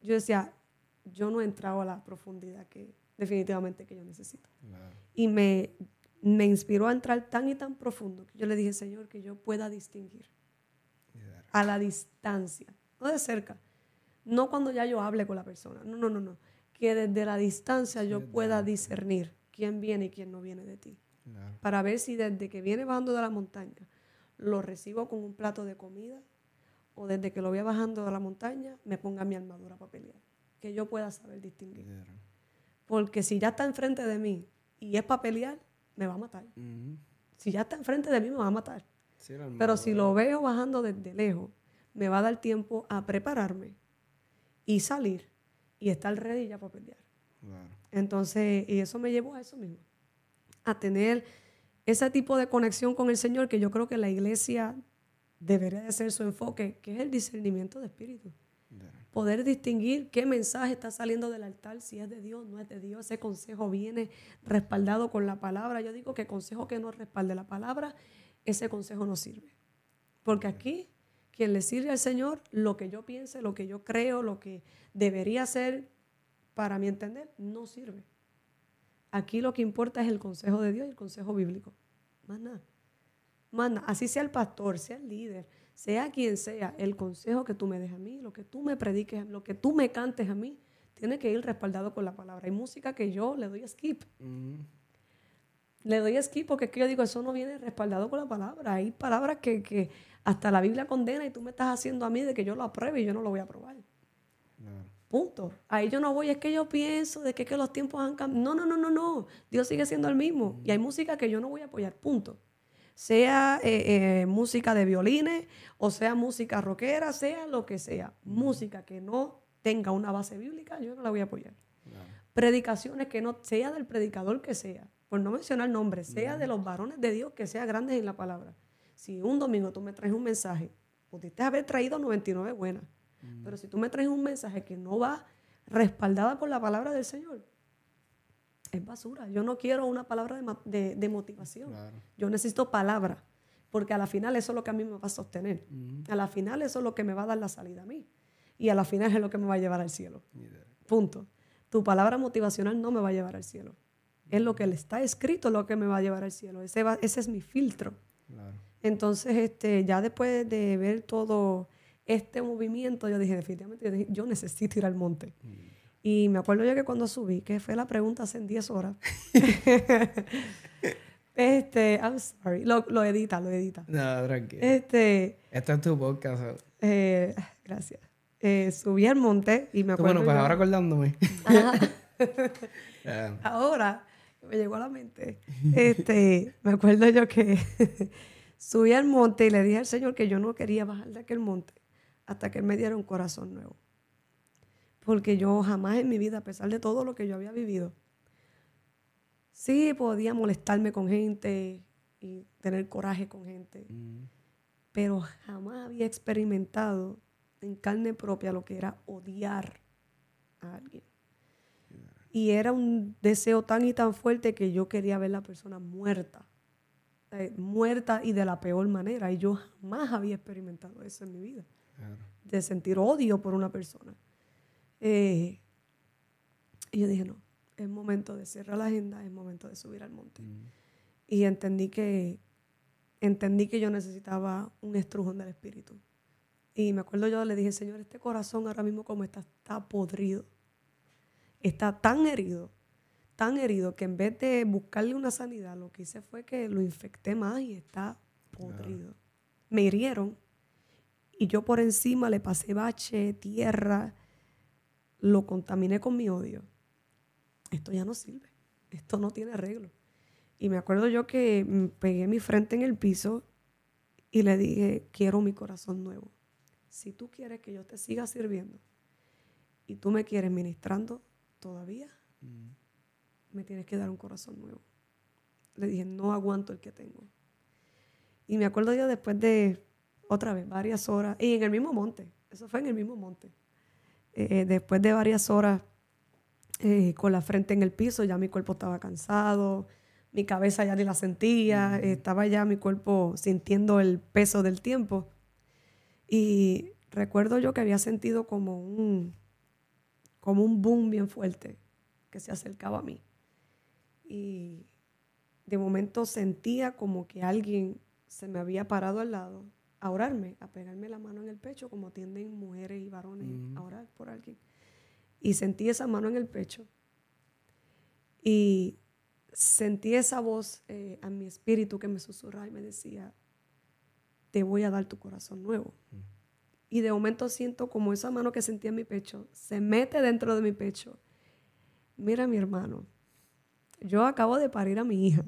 Yo decía, yo no he entrado a la profundidad que definitivamente que yo necesito. Claro. Y me, me inspiró a entrar tan y tan profundo que yo le dije, Señor, que yo pueda distinguir a la distancia, no de cerca, no cuando ya yo hable con la persona, no, no, no, no, que desde la distancia yo pueda discernir quién viene y quién no viene de ti, para ver si desde que viene bajando de la montaña lo recibo con un plato de comida o desde que lo voy bajando de la montaña me ponga mi armadura para pelear, que yo pueda saber distinguir. Porque si ya está enfrente de mí y es para pelear, me va a matar. Si ya está enfrente de mí, me va a matar. Sí, Pero si lo veo bajando desde lejos, me va a dar tiempo a prepararme y salir y estar ready ya para pelear. Claro. Entonces, y eso me llevó a eso mismo, a tener ese tipo de conexión con el Señor que yo creo que la iglesia debería de ser su enfoque, que es el discernimiento de espíritu. Poder distinguir qué mensaje está saliendo del altar, si es de Dios, no es de Dios, ese consejo viene respaldado con la palabra. Yo digo que consejo que no respalde la palabra, ese consejo no sirve. Porque aquí, quien le sirve al Señor, lo que yo piense, lo que yo creo, lo que debería ser, para mi entender, no sirve. Aquí lo que importa es el consejo de Dios y el consejo bíblico. Más nada. Más. Así sea el pastor, sea el líder, sea quien sea, el consejo que tú me des a mí, lo que tú me prediques, lo que tú me cantes a mí, tiene que ir respaldado con la palabra. Hay música que yo le doy skip. Ujú. Le doy skip porque es que yo digo, eso no viene respaldado con la palabra. Hay palabras que, que hasta la Biblia condena y tú me estás haciendo a mí de que yo lo apruebe y yo no lo voy a aprobar. Punto. Ahí yo no voy, es que yo pienso de que, que los tiempos han cambiado. No, no, no, no, no. Dios sigue siendo el mismo. Y hay música que yo no voy a apoyar. Punto. Sea eh, eh, música de violines, o sea música rockera, sea lo que sea. Música que no tenga una base bíblica, yo no la voy a apoyar. Predicaciones que no, sea del predicador que sea, por no mencionar nombres, sea de los varones de Dios que sea grandes en la palabra. Si un domingo tú me traes un mensaje, pudiste haber traído 99 buenas, pero si tú me traes un mensaje que no va respaldada por la palabra del Señor, es basura. Yo no quiero una palabra de, de- de motivación. Claro. Yo necesito palabra, porque a la final eso es lo que a mí me va a sostener. A la final eso es lo que me va a dar la salida a mí. Y a la final es lo que me va a llevar al cielo. Punto. Tu palabra motivacional no me va a llevar al cielo. Es lo que le está escrito lo que me va a llevar al cielo. Ese, va- ese es mi filtro. Claro. Entonces, este, ya después de ver todo este movimiento, yo dije, definitivamente, yo necesito ir al monte. Y me acuerdo yo que cuando subí, que fue la pregunta hace 10 horas, [laughs] este, I'm sorry, lo, lo edita, lo edita. No, tranquilo. Este, Esto es tu podcast. eh, gracias. Eh, subí al monte y me acuerdo Bueno, pues yo- ahora acordándome. Ajá. [laughs] Eh, ahora me llegó a la mente, este, me acuerdo yo que [laughs] subí al monte y le dije al Señor que yo no quería bajar de aquel monte hasta que Él me diera un corazón nuevo. Porque yo jamás en mi vida, a pesar de todo lo que yo había vivido, sí podía molestarme con gente y tener coraje con gente, mm, pero jamás había experimentado en carne propia lo que era odiar a alguien. Y era un deseo tan y tan fuerte que yo quería ver la persona muerta, eh, muerta y de la peor manera. Y yo jamás había experimentado eso en mi vida, claro. de sentir odio por una persona. Eh, y yo dije, no, es momento de cerrar la agenda, es momento de subir al monte. Mm, Y entendí que, entendí que yo necesitaba un estrujón del espíritu. Y me acuerdo yo le dije, Señor, este corazón ahora mismo como está, está podrido. Está tan herido, tan herido, que en vez de buscarle una sanidad, lo que hice fue que lo infecté más y está podrido. Me hirieron y yo por encima le pasé bache, tierra, lo contaminé con mi odio. Esto ya no sirve, esto no tiene arreglo. Y me acuerdo yo que mm, pegué mi frente en el piso y le dije, quiero mi corazón nuevo. Si tú quieres que yo te siga sirviendo y tú me quieres ministrando todavía, mm, me tienes que dar un corazón nuevo. Le dije, no aguanto el que tengo. Y me acuerdo yo después de, otra vez, varias horas, y en el mismo monte, eso fue en el mismo monte. Eh, después de varias horas eh, con la frente en el piso, ya mi cuerpo estaba cansado, mi cabeza ya ni la sentía, estaba ya mi cuerpo sintiendo el peso del tiempo. Y recuerdo yo que había sentido como un, como un boom bien fuerte que se acercaba a mí. Y de momento sentía como que alguien se me había parado al lado a orarme, a pegarme la mano en el pecho, como tienden mujeres y varones a orar por alguien. Y sentí esa mano en el pecho. Y sentí esa voz eh, a mi espíritu que me susurraba y me decía, te voy a dar tu corazón nuevo. Y de momento siento como esa mano que sentía en mi pecho se mete dentro de mi pecho. Mira mi hermano, yo acabo de parir a mi hija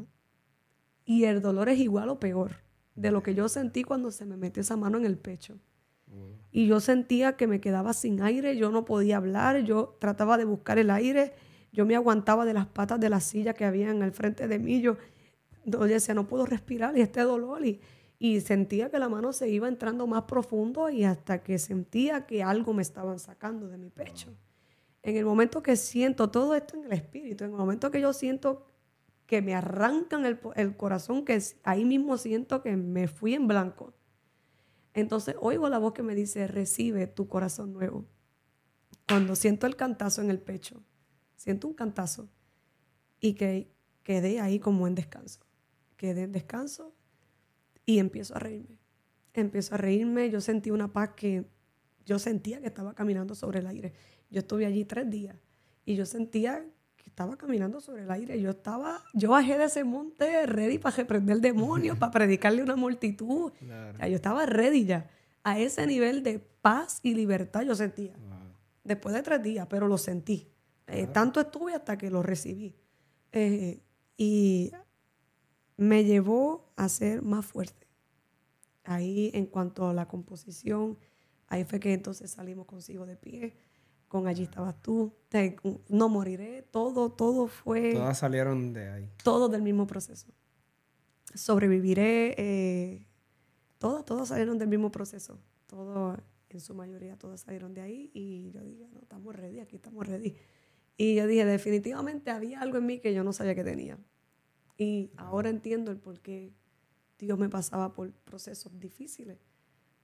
y el dolor es igual o peor de lo que yo sentí cuando se me metió esa mano en el pecho. Y yo sentía que me quedaba sin aire, yo no podía hablar, yo trataba de buscar el aire, yo me aguantaba de las patas de la silla que había en el frente de mí, yo, yo decía, no puedo respirar y este dolor, y, y sentía que la mano se iba entrando más profundo y hasta que sentía que algo me estaban sacando de mi pecho. En el momento que siento todo esto en el espíritu, en el momento que yo siento que me arrancan el, el corazón, que ahí mismo siento que me fui en blanco. Entonces oigo la voz que me dice, recibe tu corazón nuevo. Cuando siento el cantazo en el pecho, siento un cantazo y que quedé ahí como en descanso. Quedé en descanso y empiezo a reírme. Empiezo a reírme, yo sentí una paz que yo sentía que estaba caminando sobre el aire. Yo estuve allí tres días y yo sentía estaba caminando sobre el aire. Yo estaba, yo bajé de ese monte ready para reprender demonios, para predicarle a una multitud. Claro. O sea, yo estaba ready ya. A ese nivel de paz y libertad yo sentía. Wow. Después de tres días, pero lo sentí. Eh, tanto estuve hasta que lo recibí. Eh, y me llevó a ser más fuerte. Ahí en cuanto a la composición, ahí fue que entonces salimos consigo de pie. Con allí estabas tú. Te- no moriré. Todo, todo fue Todas salieron de ahí. todo del mismo proceso. Sobreviviré, eh, todas, todas salieron del mismo proceso. Todo, en su mayoría, todas salieron de ahí y yo dije, no, estamos ready, aquí estamos ready. Y yo dije, definitivamente había algo en mí que yo no sabía que tenía. Y ahora entiendo el por qué Dios me pasaba por procesos difíciles.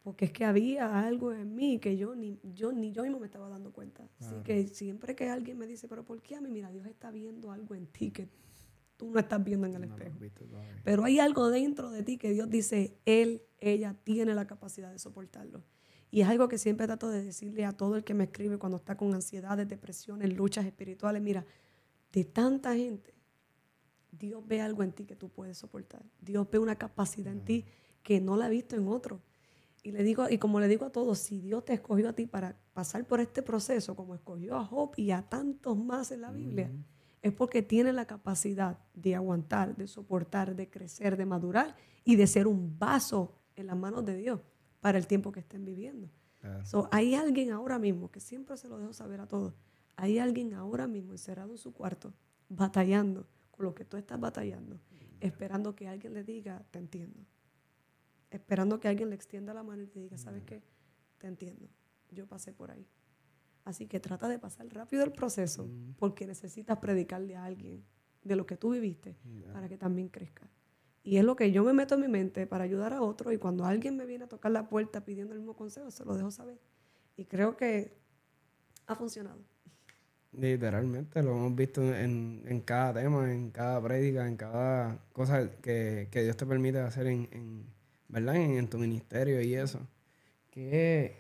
Porque es que había algo en mí que yo ni yo, ni yo mismo me estaba dando cuenta. Así que siempre que alguien me dice, pero ¿por qué a mí? Mira, Dios está viendo algo en ti que tú no estás viendo en el No espejo. visto. Pero hay algo dentro de ti que Dios dice, él, ella tiene la capacidad de soportarlo. Y es algo que siempre trato de decirle a todo el que me escribe cuando está con ansiedades, depresiones, luchas espirituales. Mira, de tanta gente, Dios ve algo en ti que tú puedes soportar. Dios ve una capacidad en ti que no la ha visto en otro. Y le digo, y como le digo a todos, si Dios te escogió a ti para pasar por este proceso, como escogió a Job y a tantos más en la Biblia, es porque tiene la capacidad de aguantar, de soportar, de crecer, de madurar y de ser un vaso en las manos de Dios para el tiempo que estén viviendo. So, hay alguien ahora mismo, que siempre se lo dejo saber a todos, hay alguien ahora mismo encerrado en su cuarto, batallando con lo que tú estás batallando, esperando que alguien le diga, te entiendo. Esperando que alguien le extienda la mano y te diga, ¿sabes qué? Te entiendo. Yo pasé por ahí. Así que trata de pasar rápido el proceso porque necesitas predicarle a alguien de lo que tú viviste para que también crezca. Y es lo que yo me meto en mi mente para ayudar a otro y cuando alguien me viene a tocar la puerta pidiendo el mismo consejo, se lo dejo saber. Y creo que ha funcionado. Literalmente, lo hemos visto en, en cada tema, en cada prédica, en cada cosa que, que Dios te permite hacer en, en- ¿verdad? En, tu ministerio y eso. Que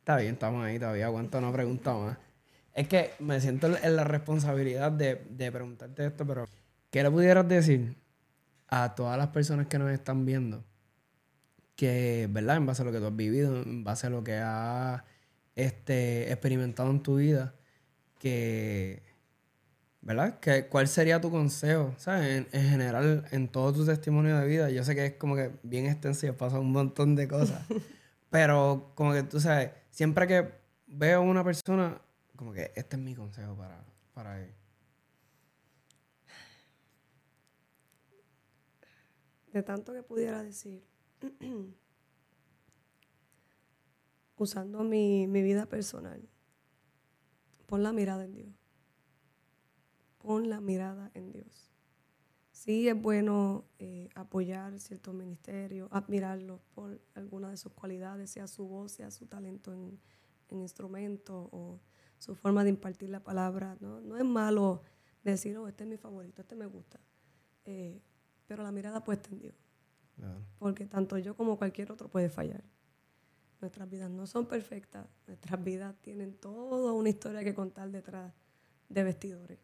está bien, estamos ahí todavía, aguanta una pregunta más. Es que me siento en la responsabilidad de, de preguntarte esto, pero ¿qué le pudieras decir a todas las personas que nos están viendo? Que, ¿verdad? En base a lo que tú has vivido, en base a lo que has este, experimentado en tu vida, que, ¿verdad? Que, ¿Cuál sería tu consejo, ¿sabes? En, en general, en todo tu testimonio de vida. Yo sé que es como que bien extenso y has pasado un montón de cosas. [laughs] pero como que tú sabes, siempre que veo a una persona, como que este es mi consejo para, para él. De tanto que pudiera decir, [clears throat] usando mi, mi vida personal, pon la mirada en Dios. Pon la mirada en Dios. Sí es bueno eh, apoyar ciertos ministerios, admirarlos por alguna de sus cualidades, sea su voz, sea su talento en, en instrumento o su forma de impartir la palabra. No, no es malo decir, oh, este es mi favorito, este me gusta. Eh, pero la mirada puesta en Dios Claro. porque tanto yo como cualquier otro puede fallar. Nuestras vidas no son perfectas, nuestras vidas tienen toda una historia que contar detrás de vestidores.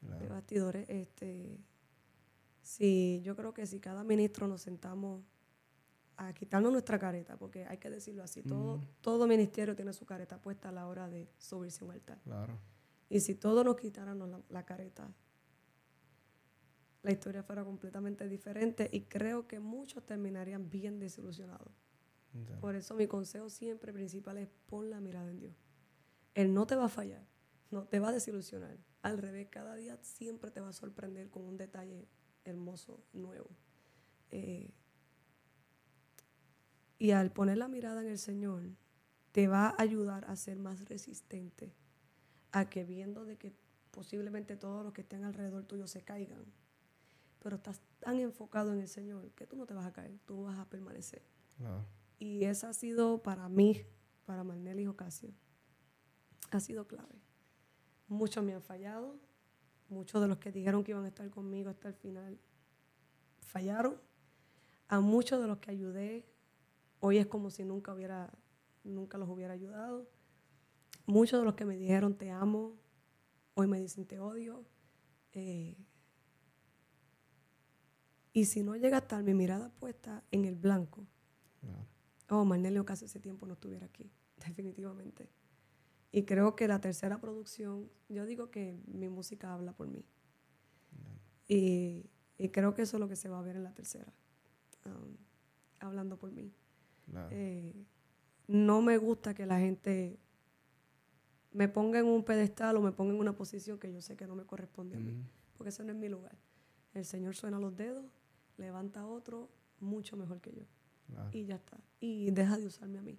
De Claro. bastidores, este, si yo creo que si cada ministro nos sentamos a quitarnos nuestra careta, porque hay que decirlo así, todo, todo ministerio tiene su careta puesta a la hora de subirse a un altar. Claro. Y si todos nos quitáramos la, la careta, la historia fuera completamente diferente y creo que muchos terminarían bien desilusionados. Por eso mi consejo siempre principal es pon la mirada en Dios. Él no te va a fallar, no te va a desilusionar. Al revés, cada día siempre te va a sorprender con un detalle hermoso, nuevo. Eh, y al poner la mirada en el Señor, te va a ayudar a ser más resistente a que viendo de que posiblemente todos los que estén alrededor tuyo se caigan, pero estás tan enfocado en el Señor que tú no te vas a caer, tú vas a permanecer. Y esa ha sido para mí, para Marnel y Ocasio, ha sido clave. Muchos me han fallado, muchos de los que dijeron que iban a estar conmigo hasta el final fallaron. A muchos de los que ayudé, hoy es como si nunca hubiera, nunca los hubiera ayudado. Muchos de los que me dijeron te amo, hoy me dicen te odio. Eh, y si no llega a estar mi mirada puesta en el blanco. Oh, Marnelio casi ese tiempo no estuviera aquí, [laughs] definitivamente. Y creo que la tercera producción, yo digo que mi música habla por mí. Y, y creo que eso es lo que se va a ver en la tercera, um, hablando por mí. Claro. Eh, no me gusta que la gente me ponga en un pedestal o me ponga en una posición que yo sé que no me corresponde a mí, porque ese no es mi lugar. El Señor suena los dedos, levanta a otro mucho mejor que yo Claro. y ya está. Y deja de usarme a mí.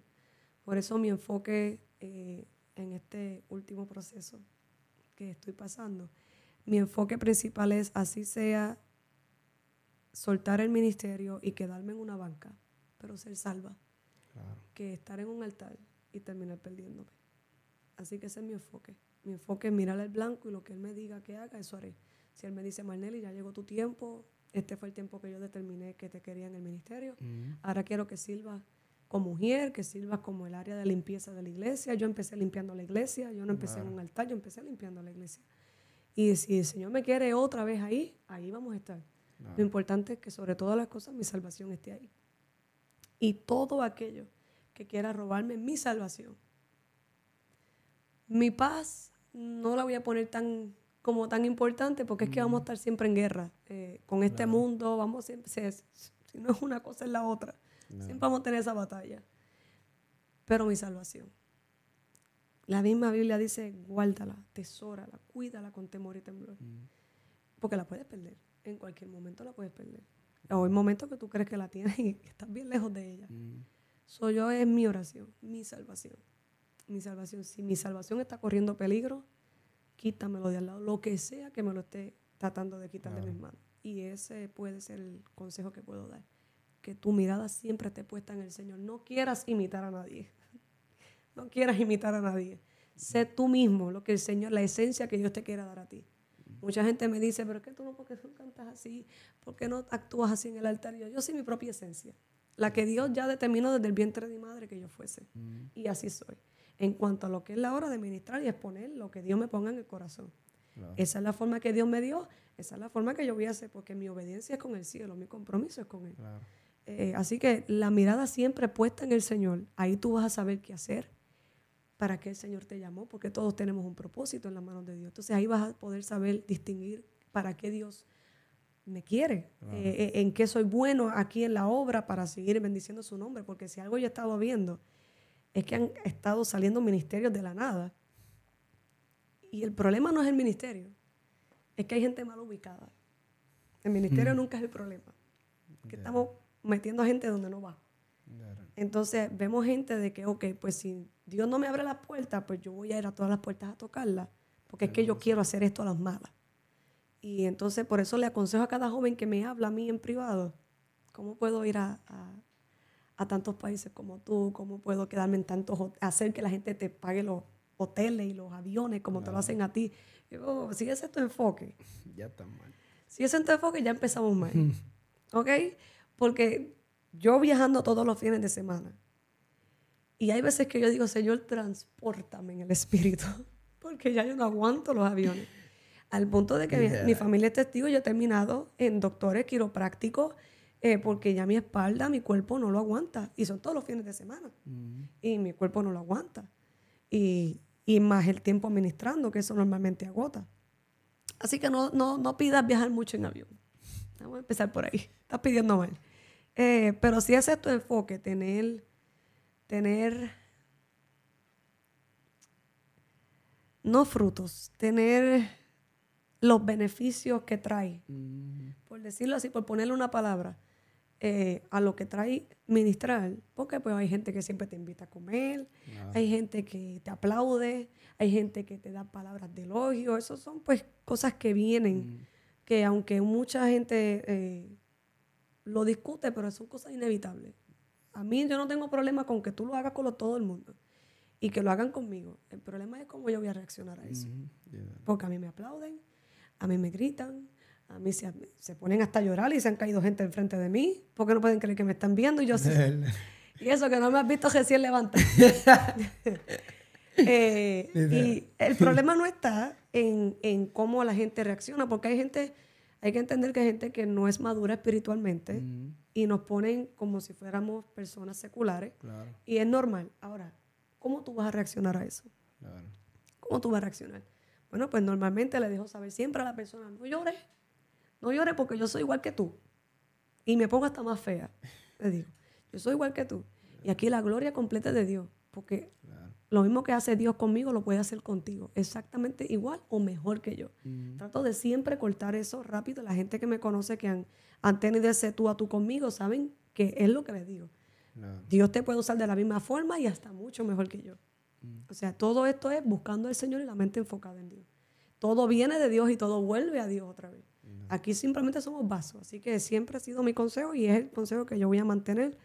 Por eso mi enfoque eh, en este último proceso que estoy pasando, mi enfoque principal es así sea soltar el ministerio y quedarme en una banca, pero ser salva, Claro. que estar en un altar y terminar perdiéndome. Así que ese es mi enfoque. Mi enfoque es mirar al blanco y lo que él me diga que haga, eso haré. Si Él me dice, Marnelli, ya llegó tu tiempo, este fue el tiempo que yo determiné que te quería en el ministerio, Mm. ahora quiero que sirvas como mujer, que sirvas como el área de limpieza de la iglesia. Yo empecé limpiando la iglesia, yo no empecé en un altar, yo empecé limpiando la iglesia. Y si el Señor me quiere otra vez ahí, ahí vamos a estar. Lo importante es que sobre todas las cosas mi salvación esté ahí. Y todo aquello que quiera robarme mi salvación, mi paz no la voy a poner tan como tan importante porque es que vamos a estar siempre en guerra eh, con este mundo, vamos siempre, si no es una cosa es la otra, siempre vamos a tener esa batalla. Pero mi salvación, la misma Biblia dice, guárdala, tesórala, cuídala con temor y temblor. Porque la puedes perder. En cualquier momento la puedes perder. O hay momentos que tú crees que la tienes y que [laughs] estás bien lejos de ella. Mm. Soy yo es mi oración, mi salvación. Mi salvación. Si mi salvación está corriendo peligro, quítamelo de al lado. Lo que sea que me lo esté tratando de quitar de mis manos. Y ese puede ser el consejo que puedo dar. Que tu mirada siempre esté puesta en el Señor. No quieras imitar a nadie. [laughs] No quieras imitar a nadie. Sé tú mismo lo que el Señor, la esencia que Dios te quiera dar a ti. Mucha gente me dice, pero es que tú no, porque tú cantas así? ¿Por qué no actúas así en el altar? Yo, yo soy mi propia esencia. La que Dios ya determinó desde el vientre de mi madre que yo fuese. Y así soy. En cuanto a lo que es la hora de ministrar y exponer lo que Dios me ponga en el corazón. Esa es la forma que Dios me dio, esa es la forma que yo voy a hacer, porque mi obediencia es con el cielo, mi compromiso es con Él. Claro. Eh, así que la mirada siempre puesta en el Señor, ahí tú vas a saber qué hacer, para qué el Señor te llamó, porque todos tenemos un propósito en las manos de Dios. Entonces ahí vas a poder saber distinguir para qué Dios me quiere, eh, eh, en qué soy bueno aquí en la obra para seguir bendiciendo su nombre, porque si algo yo he estado viendo es que han estado saliendo ministerios de la nada. Y el problema no es el ministerio, es que hay gente mal ubicada. El ministerio nunca es el problema, que estamos metiendo a gente donde no va. Entonces vemos gente de que, ok, pues si Dios no me abre las puertas, pues yo voy a ir a todas las puertas a tocarlas, porque es que yo quiero hacer esto a las malas. Y entonces por eso le aconsejo a cada joven que me habla a mí en privado, ¿cómo puedo ir a, a- a tantos países como tú? ¿Cómo puedo quedarme en tantos, hacer que la gente te pague los hoteles y los aviones como te lo hacen a ti? Yo, si ese es tu enfoque, [laughs] Ya está mal. si ese es tu enfoque, ya empezamos mal. [laughs] ¿Ok? Porque yo viajando todos los fines de semana. Y hay veces que yo digo, Señor, transpórtame en el espíritu. [laughs] Porque ya yo no aguanto los aviones. Al punto de que mi- Yeah. mi, familia es testigo, yo he terminado en doctores quiroprácticos eh, porque ya mi espalda, mi cuerpo no lo aguanta. Y son todos los fines de semana. Y mi cuerpo no lo aguanta. Y, y más el tiempo administrando, que eso normalmente agota. Así que no, no, no pidas viajar mucho en avión. Vamos a empezar por ahí. Estás pidiendo mal. Eh, pero si ese es tu enfoque, tener, tener, no frutos, tener los beneficios que trae, por decirlo así, por ponerle una palabra, eh, a lo que trae ministrar, porque pues hay gente que siempre te invita a comer, hay gente que te aplaude, hay gente que te da palabras de elogio, esas son pues cosas que vienen, que aunque mucha gente eh, lo discute, pero son cosas inevitables. A mí yo no tengo problema con que tú lo hagas con lo- todo el mundo y que lo hagan conmigo. El problema es cómo yo voy a reaccionar a eso. Porque a mí me aplauden, a mí me gritan, a mí se, se ponen hasta a llorar y se han caído gente enfrente de mí porque no pueden creer que me están viendo y yo sí. y eso que no me has visto recién levanta. [laughs] Eh, y el problema no está en, en cómo la gente reacciona, porque hay gente, hay que entender que hay gente que no es madura espiritualmente y nos ponen como si fuéramos personas seculares Claro, y es normal. Ahora, ¿cómo tú vas a reaccionar a eso? claro. ¿Cómo tú vas a reaccionar? Bueno, pues normalmente le dejo saber siempre a la persona, no llores, no llores porque yo soy igual que tú. Y me pongo hasta más fea. Le digo, yo soy igual que tú. Y aquí la gloria completa es de Dios, porque lo mismo que hace Dios conmigo lo puede hacer contigo, exactamente igual o mejor que yo. Trato de siempre cortar eso rápido. La gente que me conoce, que han, han tenido ese tú a tú conmigo, saben que es lo que les digo. Dios te puede usar de la misma forma y hasta mucho mejor que yo. O sea, todo esto es buscando al Señor y la mente enfocada en Dios. Todo viene de Dios y todo vuelve a Dios otra vez. Aquí simplemente somos vasos. Así que siempre ha sido mi consejo y es el consejo que yo voy a mantener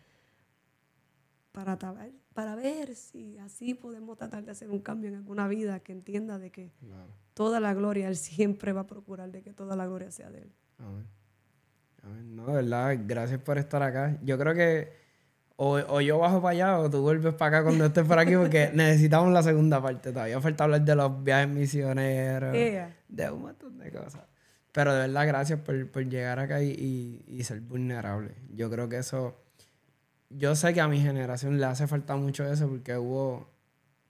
para, ta- para ver si así podemos tratar de hacer un cambio en alguna vida que entienda de que Claro. toda la gloria, Él siempre va a procurar de que toda la gloria sea de Él. Amén. Amén. No, de verdad, gracias por estar acá. Yo creo que o, o yo bajo para allá o tú vuelves para acá cuando estés por aquí [laughs] porque necesitamos la segunda parte. Todavía falta hablar de los viajes misioneros, Ea. de un montón de cosas. Pero de verdad, gracias por, por llegar acá y, y- y ser vulnerable. Yo creo que eso... Yo sé que a mi generación le hace falta mucho eso porque hubo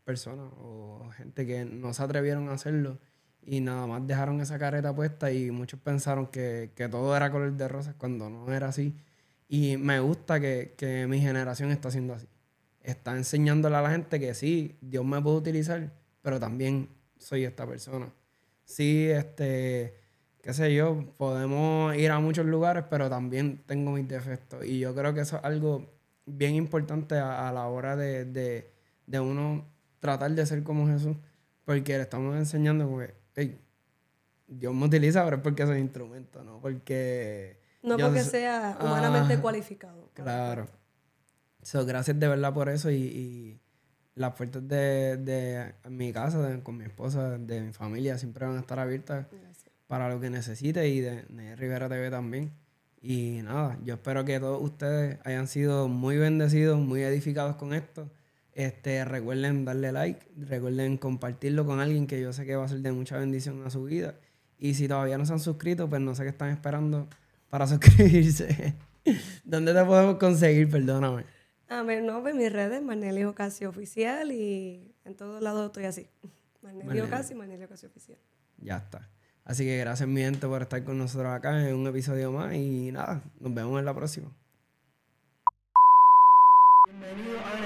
personas o gente que no se atrevieron a hacerlo y nada más dejaron esa careta puesta y muchos pensaron que, que todo era color de rosas cuando no era así. Y me gusta que, que mi generación está haciendo así. Está enseñándole a la gente que sí, Dios me puede utilizar, pero también soy esta persona. Sí, este, qué sé yo, podemos ir a muchos lugares, pero también tengo mis defectos. Y yo creo que eso es algo bien importante a, a la hora de, de, de uno tratar de ser como Jesús, porque le estamos enseñando como que, hey, Dios me utiliza, pero es porque soy instrumento, ¿no? Porque... No porque sea humanamente Ah, cualificado. Claro. So, gracias de verdad por eso y, y las puertas de, de mi casa, de- con mi esposa, de mi familia, siempre van a estar abiertas Gracias. para lo que necesite y de, de Rivera TV también. Y nada, yo espero que todos ustedes hayan sido muy bendecidos, muy edificados con esto. Este, recuerden darle like, recuerden compartirlo con alguien que yo sé que va a ser de mucha bendición a su vida. Y si todavía no se han suscrito, pues no sé qué están esperando para [laughs] suscribirse. ¿Dónde te podemos conseguir? Perdóname. A ver, no, ve mis redes, Manelio Ocasio Oficial y en todos lados estoy así. Manelio. Ocasio y Manelio Ocasio Oficial. Ya está. Así que gracias mi gente por estar con nosotros acá en un episodio más y nada, nos vemos en la próxima. Bienvenido a